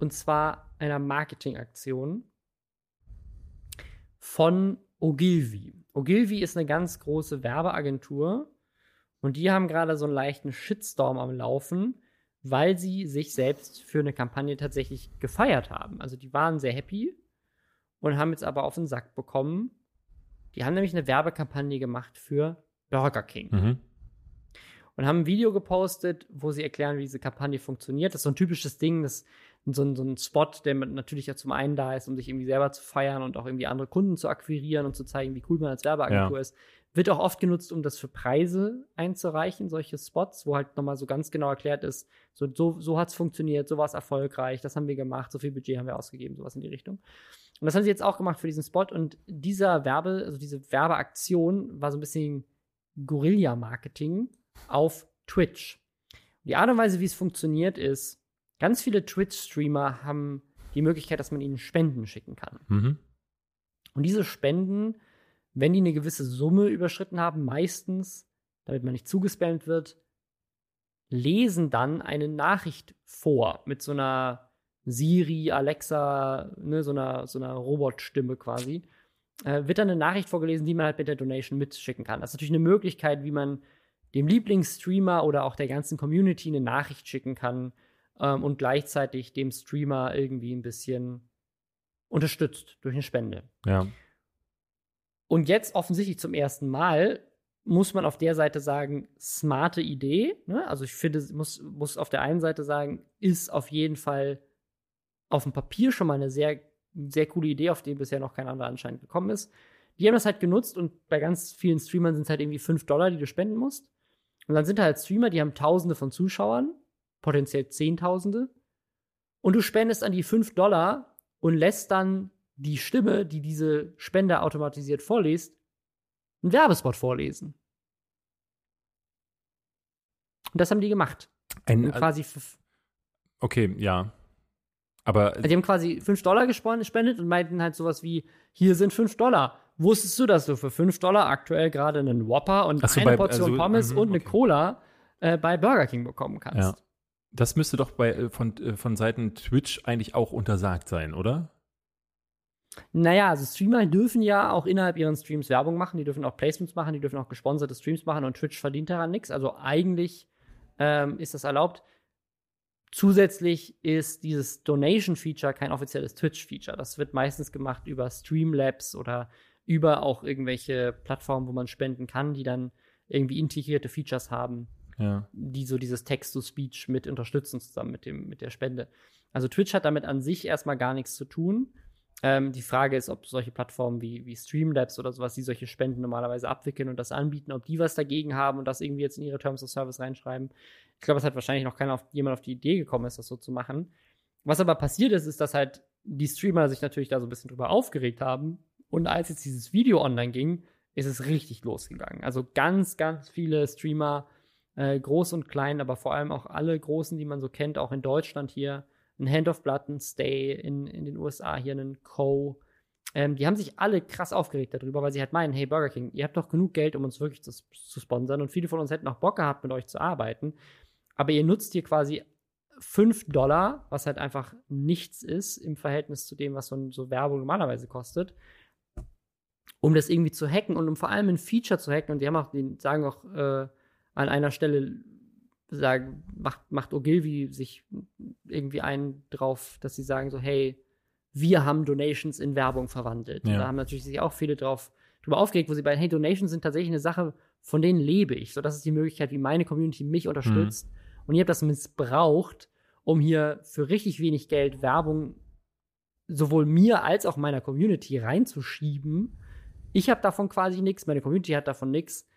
und zwar einer Marketingaktion von Ogilvy. Ogilvy ist eine ganz große Werbeagentur und die haben gerade so einen leichten Shitstorm am Laufen, weil sie sich selbst für eine Kampagne tatsächlich gefeiert haben. Also die waren sehr happy und haben jetzt aber auf den Sack bekommen. Die haben nämlich eine Werbekampagne gemacht für Burger King. Mhm. Und und haben ein Video gepostet, wo sie erklären, wie diese Kampagne funktioniert. Das ist so ein typisches Ding, das so ein, so ein Spot, der natürlich ja zum einen da ist, um sich irgendwie selber zu feiern und auch irgendwie andere Kunden zu akquirieren und zu zeigen, wie cool man als Werbeagentur ja. ist. Wird auch oft genutzt, um das für Preise einzureichen, solche Spots, wo halt nochmal so ganz genau erklärt ist, so, so, so hat es funktioniert, so war es erfolgreich, das haben wir gemacht, so viel Budget haben wir ausgegeben, sowas in die Richtung. Und das haben sie jetzt auch gemacht für diesen Spot und dieser Werbe, also diese Werbeaktion war so ein bisschen Guerilla-Marketing auf Twitch. Die Art und Weise, wie es funktioniert, ist, ganz viele Twitch-Streamer haben die Möglichkeit, dass man ihnen Spenden schicken kann. Mhm. Und diese Spenden wenn die eine gewisse Summe überschritten haben, meistens, damit man nicht zugespammt wird, lesen dann eine Nachricht vor mit so einer Siri, Alexa, ne, so einer, so einer Robotstimme quasi. Äh, wird dann eine Nachricht vorgelesen, die man halt mit der Donation mitschicken kann. Das ist natürlich eine Möglichkeit, wie man dem Lieblingsstreamer oder auch der ganzen Community eine Nachricht schicken kann ähm, und gleichzeitig dem Streamer irgendwie ein bisschen unterstützt durch eine Spende. Ja. Und jetzt offensichtlich zum ersten Mal muss man auf der Seite sagen, smarte Idee. Ne? Also ich finde, muss, muss auf der einen Seite sagen, ist auf jeden Fall auf dem Papier schon mal eine sehr, sehr coole Idee, auf die bisher noch kein anderer anscheinend gekommen ist. Die haben das halt genutzt und bei ganz vielen Streamern sind es halt irgendwie 5 Dollar, die du spenden musst. Und dann sind da halt Streamer, die haben Tausende von Zuschauern, potenziell Zehntausende. Und du spendest an die 5 Dollar und lässt dann die Stimme, die diese Spende automatisiert vorliest, einen Werbespot vorlesen. Und das haben die gemacht. Ein, quasi okay, ja. Aber. Die haben quasi 5 Dollar gespendet und meinten halt sowas wie: Hier sind 5 Dollar. Wusstest du, dass du für 5 Dollar aktuell gerade einen Whopper und so, eine bei, Portion also, Pommes uh, und eine Cola äh, bei Burger King bekommen kannst? Ja. Das müsste doch bei, äh, von, äh, von Seiten Twitch eigentlich auch untersagt sein, oder? Naja, also Streamer dürfen ja auch innerhalb ihren Streams Werbung machen, die dürfen auch Placements machen, die dürfen auch gesponserte Streams machen und Twitch verdient daran nichts. Also eigentlich ähm, ist das erlaubt. Zusätzlich ist dieses Donation-Feature kein offizielles Twitch-Feature. Das wird meistens gemacht über Streamlabs oder über auch irgendwelche Plattformen, wo man spenden kann, die dann irgendwie integrierte Features haben, ja. die so dieses Text-to-Speech mit unterstützen zusammen mit, dem, mit der Spende. Also Twitch hat damit an sich erstmal gar nichts zu tun. Ähm, die Frage ist, ob solche Plattformen wie, wie Streamlabs oder sowas, die solche Spenden normalerweise abwickeln und das anbieten, ob die was dagegen haben und das irgendwie jetzt in ihre Terms of Service reinschreiben. Ich glaube, es hat wahrscheinlich noch keiner auf, jemand auf die Idee gekommen ist, das so zu machen. Was aber passiert ist, ist, dass halt die Streamer sich natürlich da so ein bisschen drüber aufgeregt haben. Und als jetzt dieses Video online ging, ist es richtig losgegangen. Also ganz, ganz viele Streamer, äh, groß und klein, aber vor allem auch alle großen, die man so kennt, auch in Deutschland hier, ein Hand of Blood, ein Stay in, in den USA, hier einen Co. Ähm, die haben sich alle krass aufgeregt darüber, weil sie halt meinen, hey Burger King, ihr habt doch genug Geld, um uns wirklich zu, zu sponsern und viele von uns hätten auch Bock gehabt, mit euch zu arbeiten. Aber ihr nutzt hier quasi 5 Dollar, was halt einfach nichts ist im Verhältnis zu dem, was so, so Werbung normalerweise kostet, um das irgendwie zu hacken und um vor allem ein Feature zu hacken. Und die haben auch, die sagen auch äh, an einer Stelle, sagen, macht, macht Ogilvy sich irgendwie einen drauf, dass sie sagen so, hey, wir haben Donations in Werbung verwandelt. Ja. da haben natürlich sich auch viele drauf drüber aufgeregt, wo sie bei, hey, Donations sind tatsächlich eine Sache, von denen lebe ich. So, das ist die Möglichkeit, wie meine Community mich unterstützt. Mhm. Und ihr habt das missbraucht, um hier für richtig wenig Geld Werbung sowohl mir als auch meiner Community reinzuschieben. Ich habe davon quasi nichts, meine Community hat davon nichts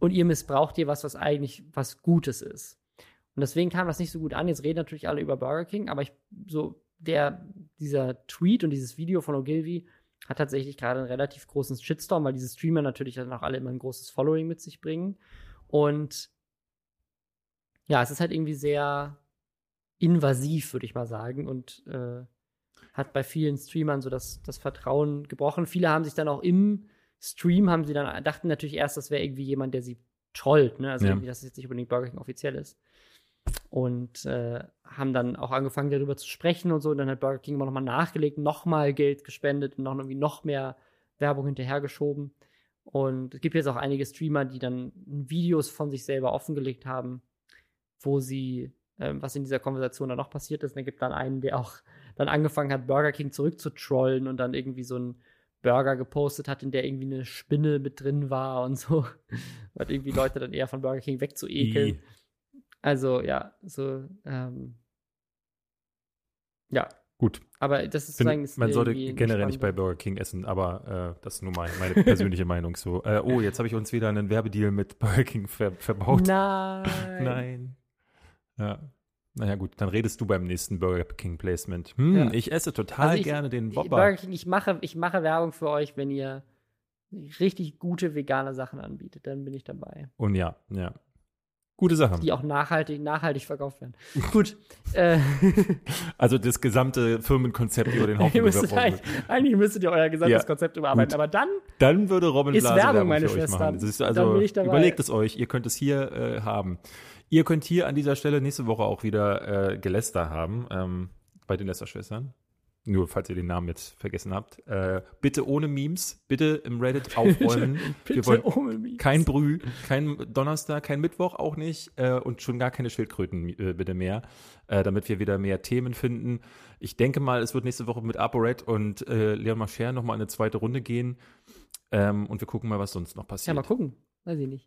und ihr missbraucht hier was, was eigentlich was Gutes ist. Und deswegen kam das nicht so gut an. Jetzt reden natürlich alle über Burger King, aber ich, so, der, dieser Tweet und dieses Video von Ogilvy hat tatsächlich gerade einen relativ großen Shitstorm, weil diese Streamer natürlich dann auch alle immer ein großes Following mit sich bringen. Und ja, es ist halt irgendwie sehr invasiv, würde ich mal sagen, und äh, hat bei vielen Streamern so das, das Vertrauen gebrochen. Viele haben sich dann auch im Stream haben sie dann, dachten natürlich erst, das wäre irgendwie jemand, der sie trollt, ne? Also ja. irgendwie, dass es jetzt nicht unbedingt Burger King offiziell ist. Und äh, haben dann auch angefangen, darüber zu sprechen und so. Und dann hat Burger King immer nochmal nachgelegt, nochmal Geld gespendet und noch irgendwie noch mehr Werbung hinterhergeschoben. Und es gibt jetzt auch einige Streamer, die dann Videos von sich selber offengelegt haben, wo sie, äh, was in dieser Konversation dann noch passiert ist. Und es gibt dann einen, der auch dann angefangen hat, Burger King zurückzutrollen und dann irgendwie so ein Burger gepostet hat, in der irgendwie eine Spinne mit drin war und so. Und irgendwie Leute dann eher von Burger King wegzuekeln. I. Also, ja, so, ähm, ja. Gut. Aber das ist Bin, sozusagen. man sollte generell nicht bei Burger King essen, aber äh, das ist nur mein, meine persönliche Meinung so. Äh, oh, jetzt habe ich uns wieder einen Werbedeal mit Burger King ver verbaut. Nein. Nein. Ja. Naja, gut, dann redest du beim nächsten Burger King Placement. Hm, Ja. ich esse total Also ich- gerne den Burger Whopper. King, ich mache, ich mache Werbung für euch, wenn ihr richtig gute vegane Sachen anbietet, dann bin ich dabei. Und ja, ja. Gute Sache. Die auch nachhaltig, nachhaltig verkauft werden. Gut. Äh, Also das gesamte Firmenkonzept über den Haufen müsstet eigentlich, eigentlich müsstet ihr euer gesamtes Ja, Konzept überarbeiten. gut. Aber dann, Dann würde Robin Ist Blase Werbung, meine für euch Schwestern. machen. Das ist Dann also, bin ich dabei. überlegt es euch, ihr könnt es hier äh, haben. Ihr könnt hier an dieser Stelle nächste Woche auch wieder äh, Geläster haben, ähm, bei den Lästerschwestern. Nur falls ihr den Namen jetzt vergessen habt. Äh, bitte ohne Memes, bitte im Reddit aufräumen. Wir bitte wollen ohne mich. kein Brüh, kein Donnerstag, kein Mittwoch auch nicht äh, und schon gar keine Schildkröten äh, bitte mehr, äh, damit wir wieder mehr Themen finden. Ich denke mal, es wird nächste Woche mit ApoRed und äh, Leon Mascher nochmal eine zweite Runde gehen ähm, und wir gucken mal, was sonst noch Ja, passiert. mal gucken. Weiß ich nicht.